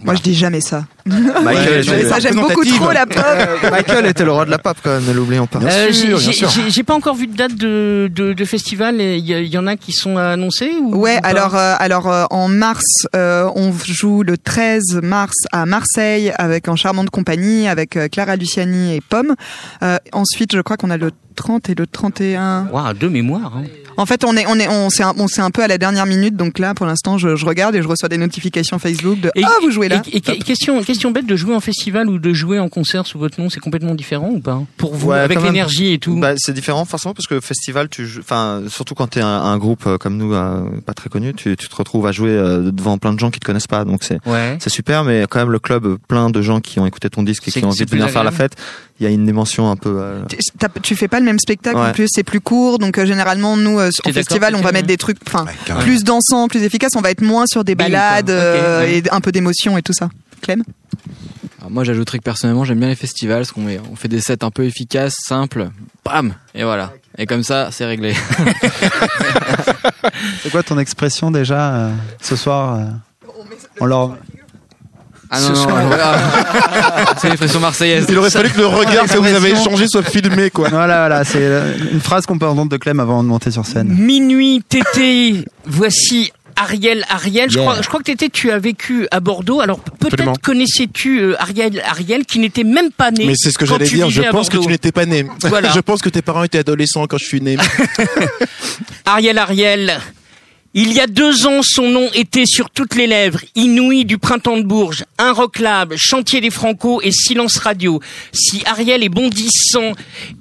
Moi, je dis jamais ça. Michael, Ouais, ça, j'aime beaucoup trop la pop. (laughs) Michael était le roi de la pop, quand même, ne l'oublions pas. Euh, j'ai- pas encore vu de date de, de, de festival. et Il y, en a qui sont annoncés ou Ouais, ou alors euh, alors euh, en mars, euh, on joue le 13 mars à Marseille avec en charmante compagnie avec euh, Clara Luciani et Pomme. Euh, ensuite, je crois qu'on a le 30 et le 31. Ouah, deux mémoires. Hein. En fait, on est on est on c'est un, on c'est un peu à la dernière minute donc là pour l'instant, je, je regarde et je reçois des notifications Facebook de Et- ah vous jouez là. Et, et que- question, question bête de jouer en festival ou de jouer en concert sous votre nom, c'est complètement différent ou pas? Pour vous, Ouais, avec l'énergie et tout. Bah, c'est différent forcément parce que festival, tu, enfin, surtout quand t'es un, un groupe euh, comme nous, euh, pas très connu, tu, tu te retrouves à jouer euh, devant plein de gens qui te connaissent pas, donc c'est ouais. c'est super, mais quand même le club, plein de gens qui ont écouté ton disque et C'est- qui ont envie de venir faire la fête. Il y a une dimension un peu. euh, Tu- fais pas le même spectacle en plus, c'est plus court donc euh, généralement nous euh, en festival on va mettre des trucs enfin Ouais, plus dansant, plus efficace, on va être moins sur des balades euh, ouais. et un peu d'émotion et tout ça. Clem? Alors moi, j'ajouterais que personnellement, j'aime bien les festivals parce qu'on met- on fait des sets un peu efficaces, simples, bam, et voilà. Et comme ça, c'est réglé. (laughs) C'est quoi ton expression déjà euh, ce soir euh, On leur. Ah non, non, (laughs) c'est l'expression marseillaise. Il aurait fallu que le regard que vous avez échangé soit filmé, quoi. Voilà, voilà, c'est euh, une phrase qu'on peut entendre de Clem avant de monter sur scène. Minuit Tété, voici Ariel Ariel. Je, Yeah. crois, je crois que Tété, tu as vécu à Bordeaux. Alors peut-être connaissais-tu euh, Ariel Ariel qui n'était même pas né. Mais c'est ce que j'allais dire. Je pense que tu n'étais pas né. Voilà. (laughs) je pense que tes parents étaient adolescents quand je suis né. (laughs) Ariel Ariel. Il y a deux ans, son nom était sur toutes les lèvres. Inouï du printemps de Bourges, un rock chantier des Franco et silence radio. Si Ariel est bondissant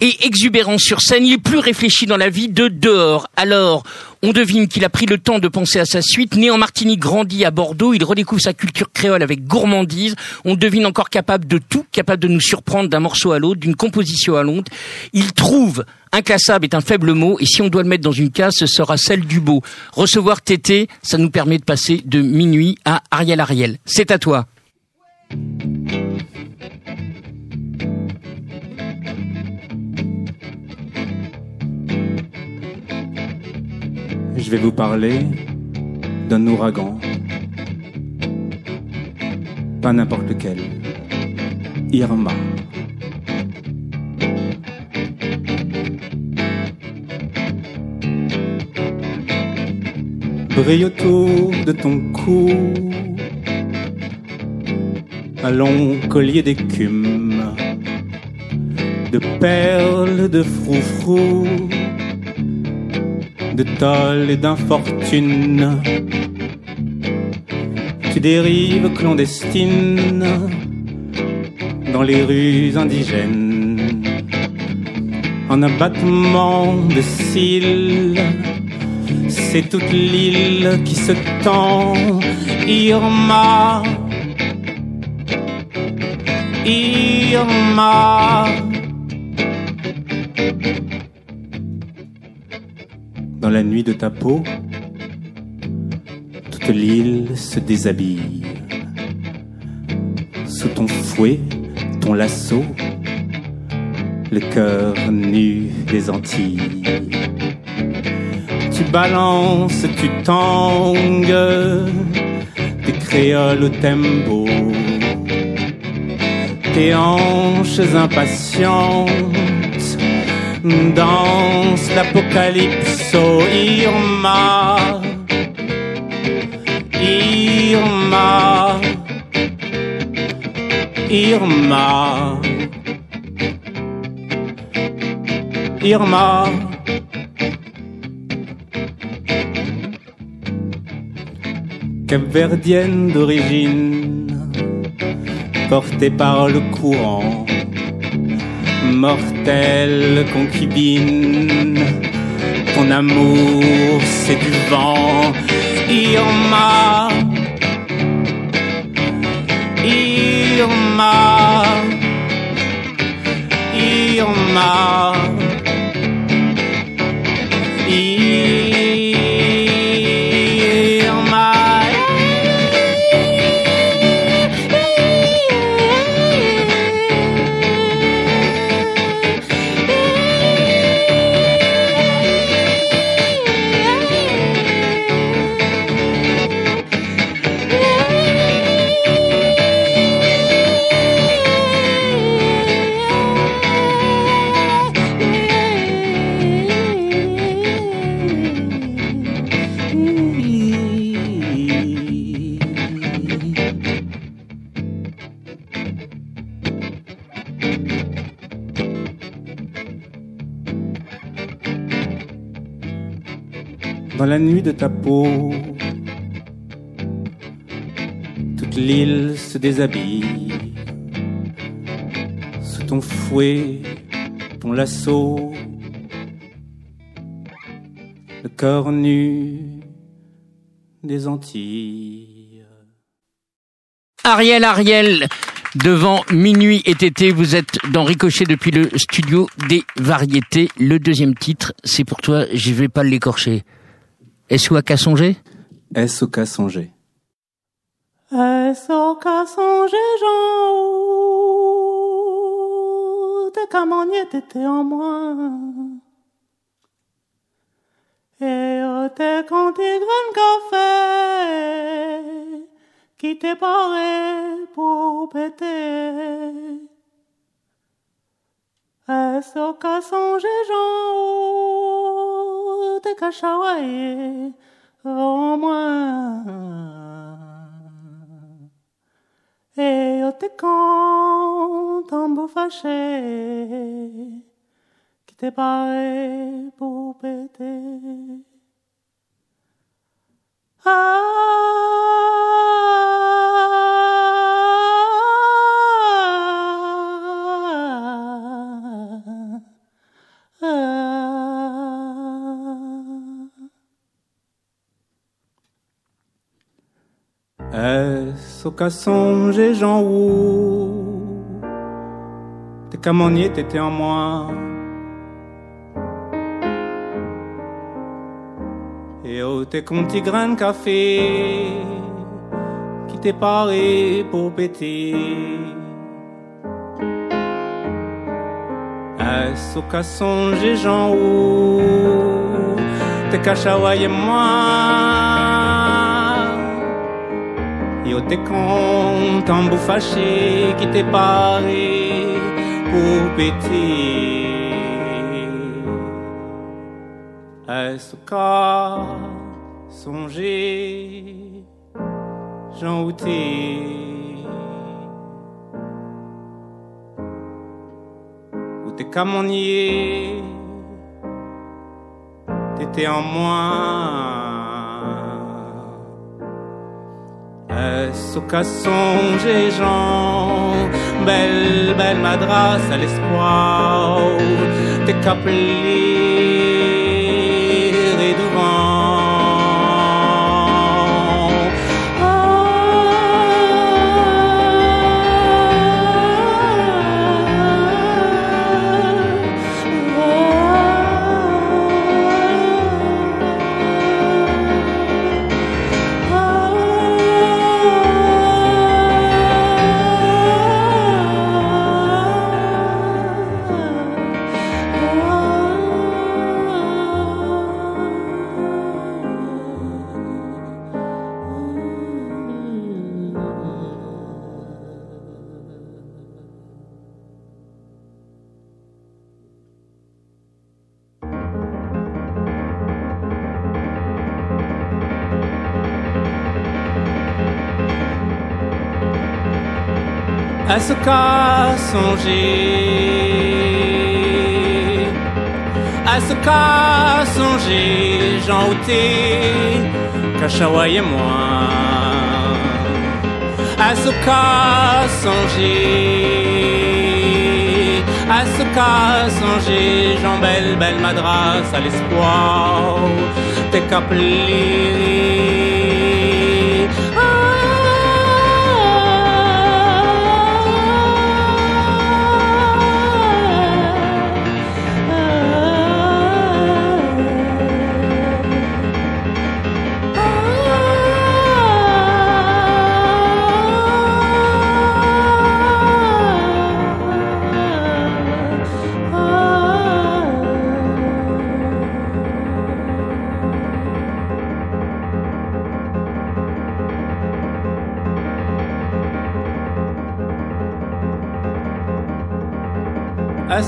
et exubérant sur scène, il est plus réfléchi dans la vie de dehors. Alors, on devine qu'il a pris le temps de penser à sa suite. Né en Martinique, grandi à Bordeaux, il redécouvre sa culture créole avec gourmandise. On devine encore capable de tout, capable de nous surprendre d'un morceau à l'autre, d'une composition à l'autre. Il trouve Inclassable est un faible mot et si on doit le mettre dans une case, ce sera celle du beau. Recevoir Tété, ça nous permet de passer de minuit à Ariel Ariel. C'est à toi. Je vais vous parler d'un ouragan. Pas n'importe lequel. Irma. Brille autour de ton cou un long collier d'écume, de perles, de froufrou, de tol et d'infortune. Tu dérives clandestine dans les rues indigènes, en un battement de cils. C'est toute l'île qui se tend, Irma. Irma. La nuit de ta peau, toute l'île se déshabille. Sous ton fouet, ton lasso, le cœur nu des Antilles. Tu balances, tu tangues, des créoles au tempo. Tes hanches impatientes dansent l'apocalypse, oh Irma. Irma. Irma. Irma. Capverdienne d'origine, portée par le courant, mortelle concubine, ton amour c'est du vent, Irma, Irma, Irma. La nuit de ta peau, toute l'île se déshabille. Sous ton fouet, ton lasso, le corps nu des Antilles. Ariel Ariel devant minuit et été, vous êtes dans Ricochet depuis le studio des variétés. Le deuxième titre, c'est pour toi, je vais pas l'écorcher. Est-ce à qu'à songer Est-ce au cas songé Est-ce au cas songer, Jean, t'es comme on y était en moi? Et t'es quand t'es grain de café, qui t'est paré pour péter? Est-ce au cas songé Jean t'es cachawaye au moins et au t'es content fâché qui t'est paré pour péter. Est-ce au cas songé Jean ou T'es camonier, t'étais en moi. Et oh, t'es con petit grain de café Qui t'est paré pour péter. Est-ce songé Jean ou T'es cachawaï et moi content, beau fâché qui t'est paré pour péter. Est-ce qu'à songer, t'es Ou t'es camonier, t'étais en moi. Est-ce cas songer Jean Belle, belle madras à l'espoir. T'es Cachaouaï et moi, à ce qu'a songé Jean Belle, Belle Madras à l'espoir, t'es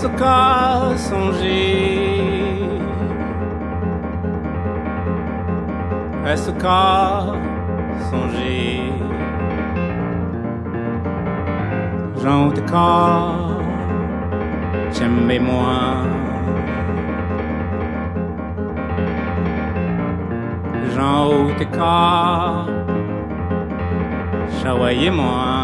ce qu'a songé, à ce qu'a songé, Jean de cas, j'aimais moins. Jean de cas, j'awaillais moins.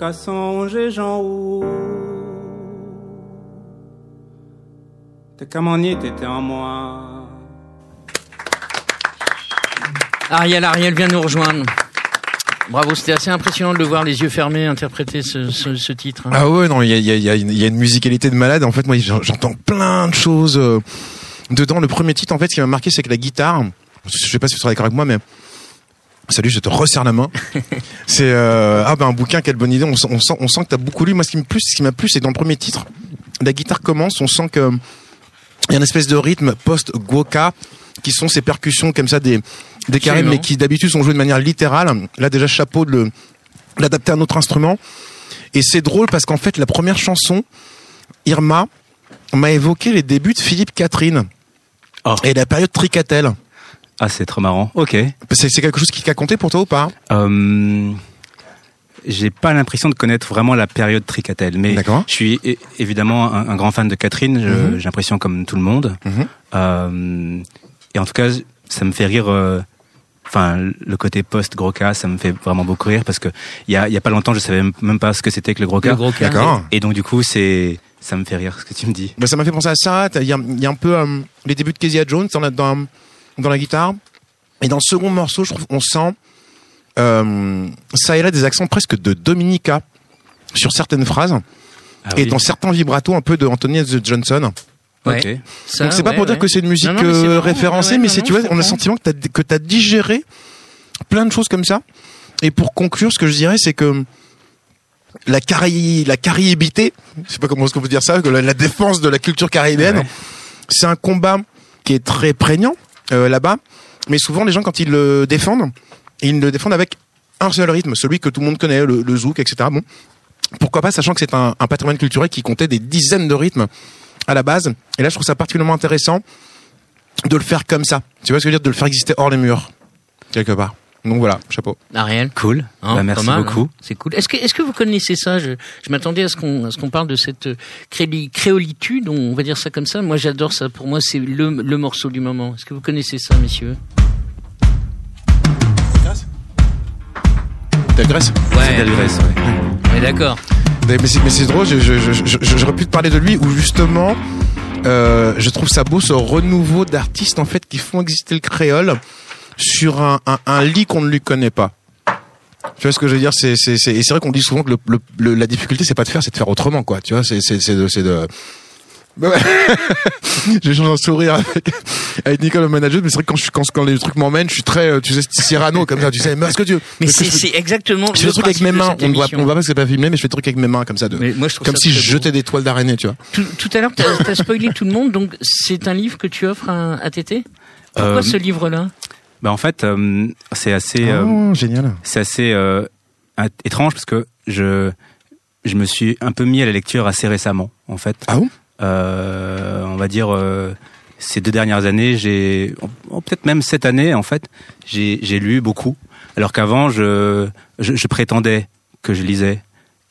Cas songer Jean ou T'es camonier, t'étais en moi. Ariel, Ariel vient nous rejoindre. Bravo, c'était assez impressionnant de le voir les yeux fermés interpréter ce, ce, ce titre. hein. Ah ouais, non, il y a, il y, a, il y a une- il y a une musicalité de malade. En fait, moi, j'en- j'entends plein de choses. euh, dedans, le premier titre, en fait, ce qui m'a marqué, c'est que la guitare, je sais pas si tu seras d'accord avec moi, mais Salut, je te resserre la (laughs) main. c'est euh, ah ben un bouquin, quelle bonne idée. On, sent- on sent, on sent que t'as beaucoup lu. Moi, ce qui me plus, ce qui m'a plu, c'est dans le premier titre, la guitare commence. On sent que il y a une espèce de rythme post goka qui sont ces percussions comme ça des des carrés, mais qui d'habitude sont jouées de manière littérale. Là, déjà chapeau de le l'adapter à un autre instrument. Et c'est drôle parce qu'en fait, la première chanson, Irma, m'a évoqué les débuts de Philippe Catherine et la période Tricatel. Ah, c'est trop marrant. Ok. C'est c'est quelque chose qui a compté pour toi ou pas? Euh, j'ai pas l'impression de connaître vraiment la période Tricatel, mais je suis é- évidemment un, un grand fan de Catherine. Je- Mhm. J'ai l'impression comme tout le monde. Mhm. Euh, et en tout cas, ça me fait rire. euh, Enfin, le côté post gros cas, ça me fait vraiment beaucoup rire parce que il y a, il y a pas longtemps, je savais même- pas ce que c'était que le gros cas. Le gros cas. D'accord. Et, et donc du coup, c'est ça me fait rire ce que tu me dis. Ben, ça m'a fait penser à ça. Il y a, il y a un peu euh, les débuts de Kezia Jones dans dans, dans la guitare. Et dans le second morceau, je trouve on sent euh, ça et là des accents presque de Dominica sur certaines phrases. Ah et oui. dans certains vibratos un peu de Anthony Johnson. Ouais. Ok. Ça, Donc c'est pas ouais, pour dire que c'est une musique Non, non, mais c'est euh, marrant. référencée, Ouais, mais c'est non, tu vois, on a le sentiment que t'as que t'as digéré plein de choses comme ça. Et pour conclure, ce que je dirais, c'est que la Caraï, la caraïbité, je sais pas comment est-ce qu'on peut dire ça, que la, la défense de la culture caribéenne, c'est un combat qui est très prégnant euh, là-bas. Mais souvent, les gens quand ils le défendent, ils le défendent avec un seul rythme, celui que tout le monde connaît, le, le zouk, etc. Bon, pourquoi pas, sachant que c'est un, un patrimoine culturel qui comptait des dizaines de rythmes à la base. Et là, je trouve ça particulièrement intéressant de le faire comme ça. Tu vois ce que je veux dire, de le faire exister hors les murs, quelque part. Donc voilà, chapeau. Ariel. Cool. Hein, Bah, merci mal, beaucoup. hein. C'est cool. Est-ce que, est-ce que vous connaissez ça? Je, je m'attendais à ce qu'on, à ce qu'on parle de cette euh, créoli- créolitude, on va dire ça comme ça. Moi, j'adore ça. Pour moi, c'est le, le morceau du moment. Est-ce que vous connaissez ça, messieurs? T'as Grèce? Ouais. C'est Grèce, ouais. On est d'accord. Mais mais c'est mais c'est drôle, je- je- je- je- je- j'aurais pu te parler de lui où justement, euh, je trouve ça beau ce renouveau d'artistes en fait qui font exister le créole sur un, un, un lit qu'on ne lui connaît pas. Tu vois ce que je veux dire C'est c'est c'est et c'est vrai qu'on dit souvent que le, le- le- la difficulté c'est pas de faire, c'est de faire autrement quoi. Tu vois C'est c'est c'est de c'est de Bah (laughs) ouais. (laughs) J'ai changé un sourire avec, avec Nicole, le manager, mais c'est vrai que quand, je, suis- quand, quand les trucs m'emmènent, je suis très, euh, tu sais, Cyrano, comme ça, tu sais, mais est-ce que tu Mais que c'est, je fais- c'est exactement. je fais le des trucs avec mes mains, on ne voit, on voit pas parce que c'est pas filmé, mais je fais des trucs avec mes mains, comme ça, de, Mais moi, je trouve comme ça si je jetais des toiles d'araignée, tu vois. Tout, tout à l'heure, t'as, t'as spoilé tout le monde, donc c'est un livre que tu offres à, à Tété Pourquoi Euh, ce livre-là? Bah en fait, euh, c'est assez. euh, Oh, génial. c'est assez euh, étrange parce que je je me suis un peu mis à la lecture assez récemment en fait. Ah bon? Euh, On va dire euh, ces deux dernières années, j'ai oh, peut-être même cette année en fait, j'ai j'ai lu beaucoup. Alors qu'avant, je, je je prétendais que je lisais.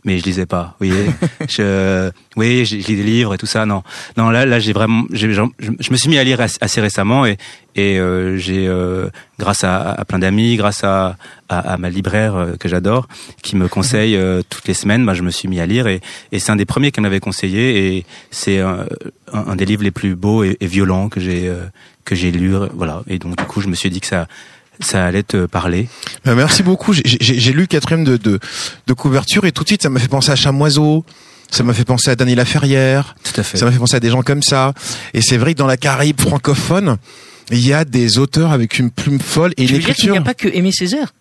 Mais je lisais pas, vous (laughs) je, oui, je, lis des livres et tout ça. Non, non. Là, là, j'ai vraiment, j'ai- je, je me suis mis à lire assez, récemment et et euh, j'ai, euh, grâce à, à plein d'amis, grâce à, à, à ma libraire euh, que j'adore, qui me conseille euh, toutes les semaines, bah, je me suis mis à lire et, et c'est un des premiers qu'elle m'avait conseillé et c'est un, un, un des livres les plus beaux et, et violents que j'ai euh, que j'ai lu. Voilà. Et donc du coup, je me suis dit que ça ça allait te parler. Bah, merci beaucoup. J'ai- J'ai j'ai lu le quatrième de, de, de couverture et tout de suite, ça m'a fait penser à Chamoiseau. Ça m'a fait penser à Dany Laferrière. Tout à fait. Ça m'a fait penser à des gens comme ça. Et c'est vrai que dans la Caraïbe francophone, il y a des auteurs avec une plume folle et Tu une veux dire qu'il écriture. n'y a pas que Aimé Césaire?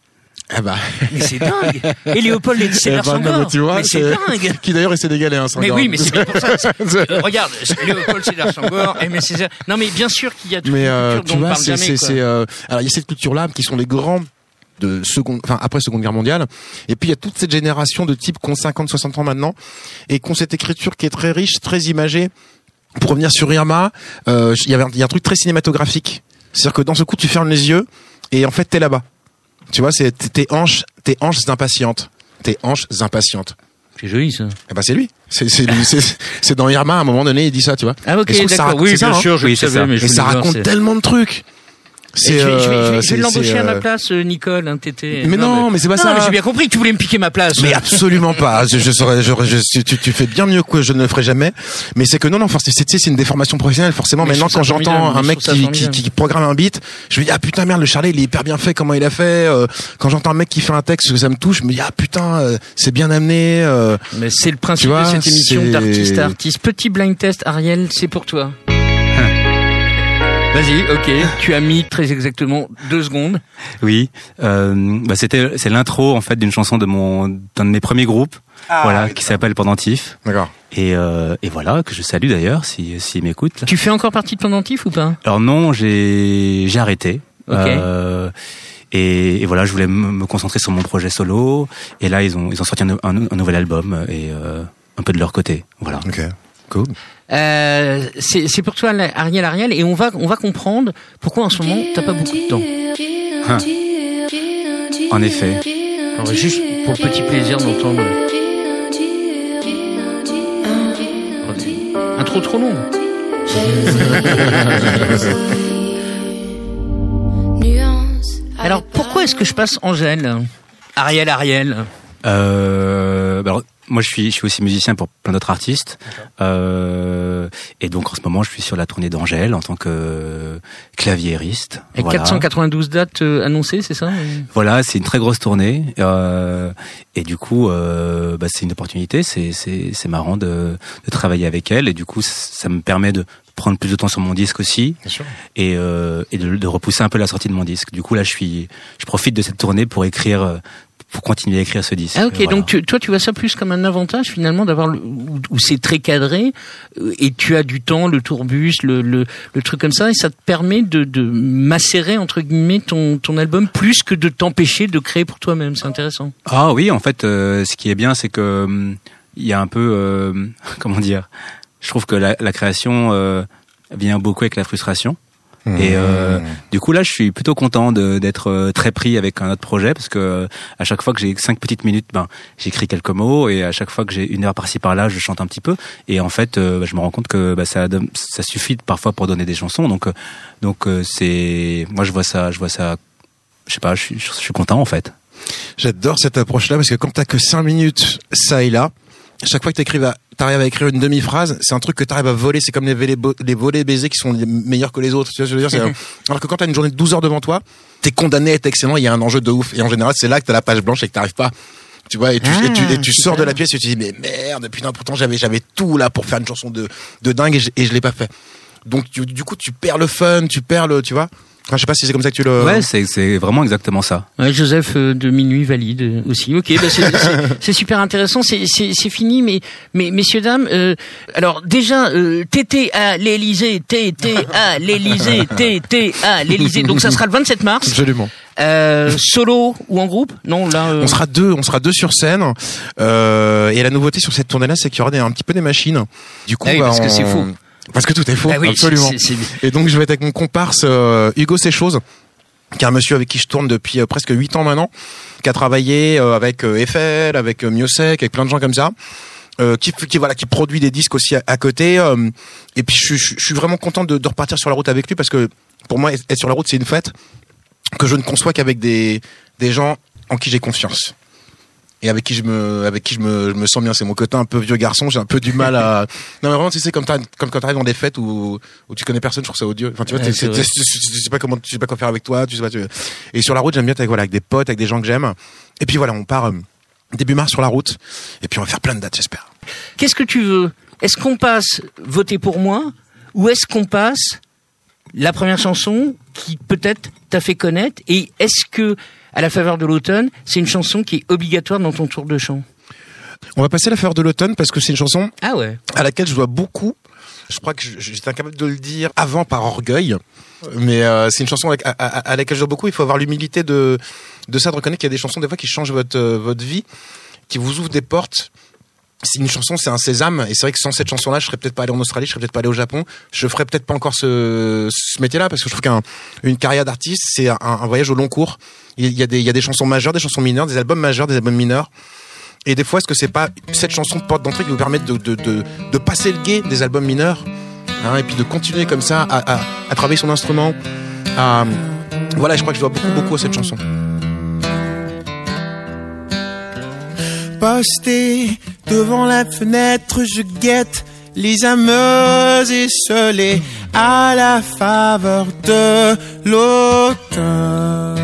Ah bah. (laughs) Mais c'est dingue Et Léopold et Césaire Eh ben, tu vois, Mais c'est dingue (laughs) Qui d'ailleurs est sénégalais, hein, Mais oui, mais c'est bien pour ça. (laughs) euh, regarde, Léopold Sédar Sangor, Aimé Césaire. Non, mais bien sûr qu'il y a toute Mais euh, tu vois, parle c'est jamais. c'est euh, alors il y a cette culture là qui sont les grands de seconde enfin après seconde guerre mondiale et puis il y a toute cette génération de types qui ont 50 60 ans maintenant et qui ont cette écriture qui est très riche très imagée pour revenir sur Irma euh, il y avait il y a un truc très cinématographique c'est-à-dire que dans ce coup tu fermes les yeux et en fait t'es là-bas tu vois c'est tes hanches tes hanches impatientes tes hanches impatientes C'est joli ça. eh ben c'est lui. C'est c'est lui- c'est c'est dans Irma à un moment donné il dit ça tu vois. Ah, ok, d'accord. Oui, bien hein. sûr, je Oui, savais, mais je et ça raconte tellement de trucs c'est je vais, je vais- je vais- euh, l'embaucher à ma euh, place, euh, Nicole, hein, Tété. Mais non, mais c'est pas Non, ça. mais j'ai bien compris que tu voulais me piquer ma place. Mais absolument pas. Je, je je, je- tu, tu fais bien mieux que je ne le ferai jamais. Mais c'est que non, non, forcément, c'est, une déformation professionnelle. Forcément, Mais maintenant, quand j'entends un mec qui, qui, qui programme un beat, je me dis ah putain merde, le Charlet, il est hyper bien fait. Comment il a fait Quand j'entends un mec qui fait un texte, ça me touche, je me dis ah putain, c'est bien amené. Mais c'est le principe vois, de cette émission d'artiste à artiste. Petit blind test, Ariel, c'est pour toi. Vas-y, ok. Tu as mis très exactement deux secondes. Oui, euh, bah c'était c'est l'intro en fait d'une chanson de mon d'un de mes premiers groupes, Ah, voilà, oui, qui s'appelle Pendentif. D'accord. Et et voilà que je salue d'ailleurs si s'il m'écoute. Tu fais encore partie de Pendentif ou pas? Alors non, j'ai j'ai arrêté. Ok. Euh, et, et voilà, je voulais me me concentrer sur mon projet solo. Et là, ils ont ils ont sorti un, un- un nouvel album et euh, un peu de leur côté. Voilà. Ok. Cool. Euh, c'est c'est pour toi, Ariel Ariel, et on va on va comprendre pourquoi en ce moment t'as pas beaucoup de temps. Hein. En effet. Alors, juste pour le petit plaisir d'entendre. Un trop trop long. (laughs) Alors pourquoi est-ce que je passe Angèle? Ariel Ariel Euh, bah alors, moi, je suis, je suis aussi musicien pour plein d'autres artistes. Euh, et donc, en ce moment, je suis sur la tournée d'Angèle en tant que claviériste. Et Voilà. 492 dates euh, annoncées, c'est ça Voilà, c'est une très grosse tournée. Euh, et du coup, euh, bah, c'est une opportunité. C'est, c'est, c'est marrant de, de travailler avec elle. Et du coup, ça me permet de prendre plus de temps sur mon disque aussi. Bien sûr. Et, euh, et de, de repousser un peu la sortie de mon disque. Du coup, là, je suis, je profite de cette tournée pour écrire, euh, pour continuer à écrire ce disque. Ah ok, Voilà. donc tu- toi tu vois ça plus comme un avantage finalement d'avoir où, où c'est très cadré euh, et tu as du temps, le tourbus, le, le, le truc comme ça et ça te permet de, de macérer entre guillemets ton, ton album plus que de t'empêcher de créer pour toi-même. C'est intéressant. Ah oui, en fait, euh, ce qui est bien, c'est que hum, il y a un peu, euh, (laughs) comment dire, je trouve que la, la création euh, vient beaucoup avec la frustration. Et euh, du coup là, je suis plutôt content d'être euh, très pris avec un autre projet parce que euh, à chaque fois que j'ai cinq petites minutes, ben j'écris quelques mots et à chaque fois que j'ai une heure par-ci par-là, je chante un petit peu. Et en fait, euh, bah, je me rends compte que bah, ça ça suffit parfois pour donner des chansons. Donc euh, donc c'est moi je vois ça, je vois ça, je sais pas, je suis, je suis content en fait. J'adore cette approche-là parce que quand t'as que 5 minutes, ça et là, chaque fois que t'écrives à- t'arrives à écrire une demi-phrase, c'est un truc que t'arrives à voler. C'est comme les, volets bo- les volets baisés qui sont les meilleurs que les autres. Tu vois ce que je veux dire? (laughs) Alors que quand t'as une journée de 12 heures devant toi, t'es condamné à être excellent. Il y a un enjeu de ouf. Et en général, c'est là que t'as la page blanche et que t'arrives pas. Tu vois, et tu, Ah, et tu, et tu sors de la pièce et tu dis, mais merde, putain, pourtant j'avais, j'avais tout là pour faire une chanson de, de dingue et je, et je l'ai pas fait. Donc, tu- du coup, tu perds le fun, tu perds le, tu vois. Enfin, je sais pas si c'est comme ça que tu le. Ouais, c'est c'est vraiment exactement ça. Ouais, Joseph euh, de minuit valide euh, aussi. Ok, bah c'est- c'est (laughs) c'est super intéressant. C'est c'est c'est fini, mais mais messieurs dames, euh, alors déjà euh, TT à l'Élysée, TT à l'Élysée, (laughs) TT à l'Élysée. Donc ça sera le 27 mars. Absolument. Euh, solo ou en groupe? Non, là. euh, On sera deux, on sera deux sur scène. Euh, et la nouveauté sur cette tournée-là, c'est qu'il y aura des, un petit peu des machines. Du coup, Ah oui, bah, parce que c'est faux. Parce que tout est faux, Ah oui, absolument. Et donc, je vais être avec mon comparse euh, Hugo Séchose, qui est un monsieur avec qui je tourne depuis euh, presque huit ans maintenant, qui a travaillé euh, avec euh, Eiffel, avec euh, Miossec, avec plein de gens comme ça. Euh, qui, qui voilà qui produit des disques aussi à, à côté euh, et puis je, je- je suis vraiment content de, de repartir sur la route avec lui parce que pour moi être sur la route c'est une fête que je ne conçois qu'avec des des gens en qui j'ai confiance et avec qui je me avec qui je me, je me sens bien. C'est mon côté un peu vieux garçon. J'ai un peu du mal à (laughs) non mais vraiment tu sais comme comme quand t'arrives dans des fêtes où où tu connais personne je trouve ça odieux. Enfin tu vois Ouais, tu sais pas comment tu sais pas quoi faire avec toi tu sais pas tu- et sur la route j'aime bien être avec voilà avec des potes avec des gens que j'aime. Et puis voilà on part euh, début mars sur la route. Et puis on va faire plein de dates j'espère. Qu'est-ce que tu veux? Est-ce qu'on passe voter pour moi ou est-ce qu'on passe la première chanson qui peut-être t'a fait connaître? Et est-ce que à la faveur de l'automne, c'est une chanson qui est obligatoire dans ton tour de chant on va passer la fleur de l'automne parce que c'est une chanson Ah ouais. à laquelle je dois beaucoup. Je crois que j'étais incapable de le dire avant par orgueil, mais euh, c'est une chanson à, à- à laquelle je dois beaucoup. Il faut avoir l'humilité de, de ça, de reconnaître qu'il y a des chansons des fois qui changent votre, euh, votre vie, qui vous ouvrent des portes. C'est une chanson, c'est un sésame, et c'est vrai que sans cette chanson-là, je serais peut-être pas allé en Australie, je serais peut-être pas allé au Japon, je ferais peut-être pas encore ce, ce métier-là, parce que je trouve qu'une carrière d'artiste, c'est un, un voyage au long cours. Il y, a des, il y a des chansons majeures, des chansons mineures, des albums majeurs, des albums mineurs. Et des fois, est-ce que c'est pas cette chanson porte d'entrée qui vous permet de, de, de, de passer le guet des albums mineurs hein, et puis de continuer comme ça à, à, à travailler son instrument à, Voilà, je crois que je dois beaucoup, beaucoup à cette chanson. Posté devant la fenêtre, je guette les âmes esselées à la faveur de l'automne.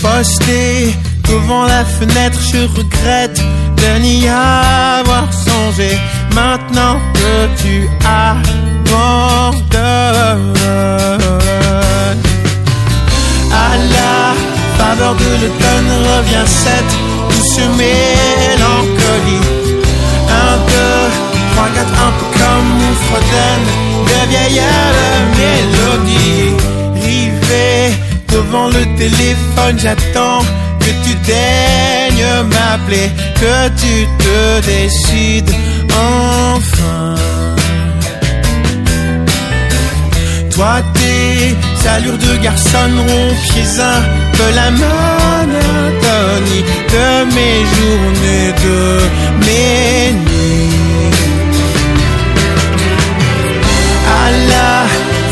Posté devant la fenêtre, je regrette de n'y avoir songé. Maintenant que tu abandonnes, revient 7, douce mélancolie. 1, 2, 3, 4, un peu comme une fredonne de vieille mélodie. Rivé devant le téléphone, j'attends que tu daignes m'appeler, que tu te décides enfin. Toi, tes allures de garçon rompiez un peu la monotonie de mes journées, de mes nuits. À la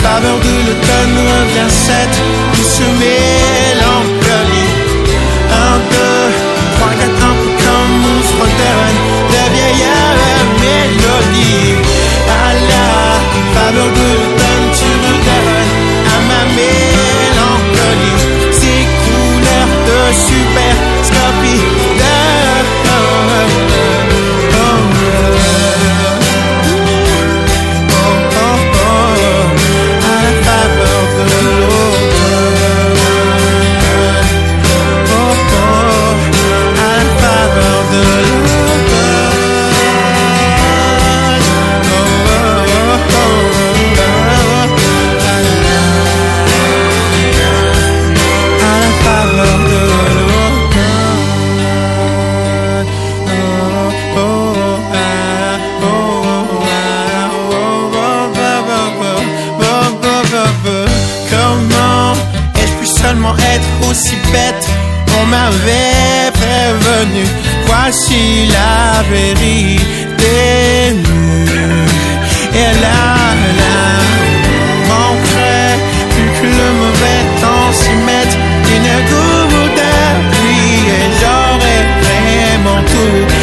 faveur de l'automne revient cette douce mélancolie. Un, deux, trois, quatre, un peu comme on fredonne de vieilles mélodies. À la faveur de l'automne, tu redonnes à ma mélancolie de super scruffy. Seulement être aussi bête On m'avait prévenu. Voici la vérité. Et là, là Manquerait plus que le mauvais temps s'y mette Une goutte de pluie Et j'aurais vraiment tout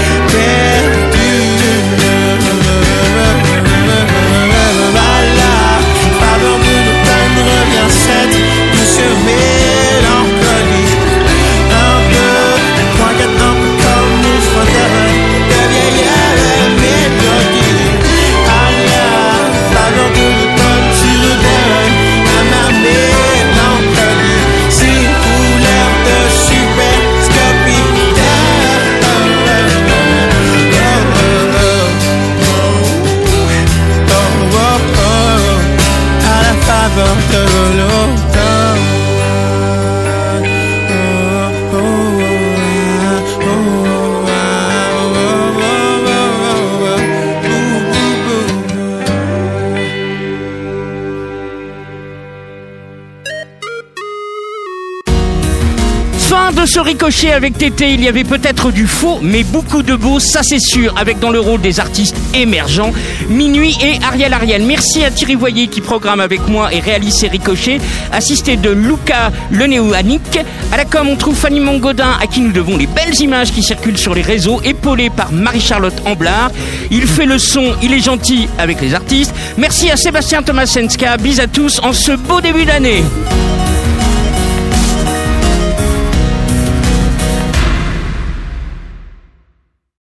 ce ricochet avec Tété, il y avait peut-être du faux, mais beaucoup de beau, ça c'est sûr, avec dans le rôle des artistes émergents, Minuit et Ariel Ariel. Merci à Thierry Voyer qui programme avec moi et réalise ces ricochets, assisté de Luca Lenéouanik. À la com, on trouve Fanny Mongodin, à qui nous devons les belles images qui circulent sur les réseaux, épaulée par Marie-Charlotte Amblard. Il fait le son, il est gentil avec les artistes. Merci à Sébastien Tomasenska, bis à tous en ce beau début d'année.